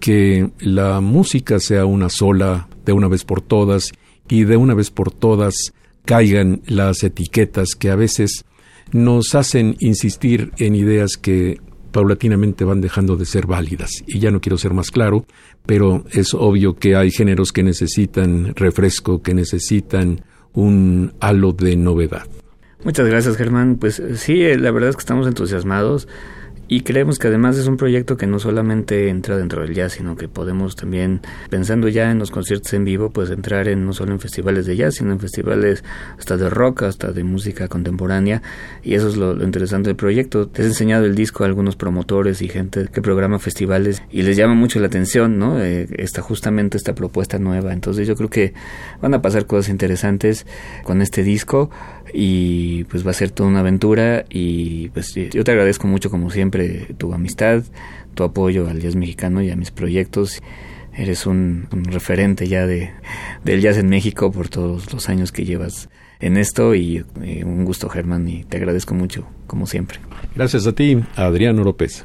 que la música sea una sola, de una vez por todas, y de una vez por todas caigan las etiquetas que a veces nos hacen insistir en ideas que paulatinamente van dejando de ser válidas. Y ya no quiero ser más claro, pero es obvio que hay géneros que necesitan refresco, que necesitan un halo de novedad. Muchas gracias, Germán. Pues sí, eh, la verdad es que estamos entusiasmados. Y creemos que además es un proyecto que no solamente entra dentro del jazz, sino que podemos también, pensando ya en los conciertos en vivo, pues entrar en no solo en festivales de jazz, sino en festivales hasta de rock, hasta de música contemporánea. Y eso es lo, interesante del proyecto. Te he enseñado el disco a algunos promotores y gente que programa festivales y les llama mucho la atención, ¿no? Eh, está justamente esta propuesta nueva. Entonces yo creo que van a pasar cosas interesantes con este disco y pues va a ser toda una aventura y pues yo te agradezco mucho como siempre tu amistad, tu apoyo al jazz mexicano y a mis proyectos. Eres un, referente ya de, del jazz en México por todos los años que llevas en esto y, y un gusto Germán y te agradezco mucho como siempre. Gracias a ti, Adriano López.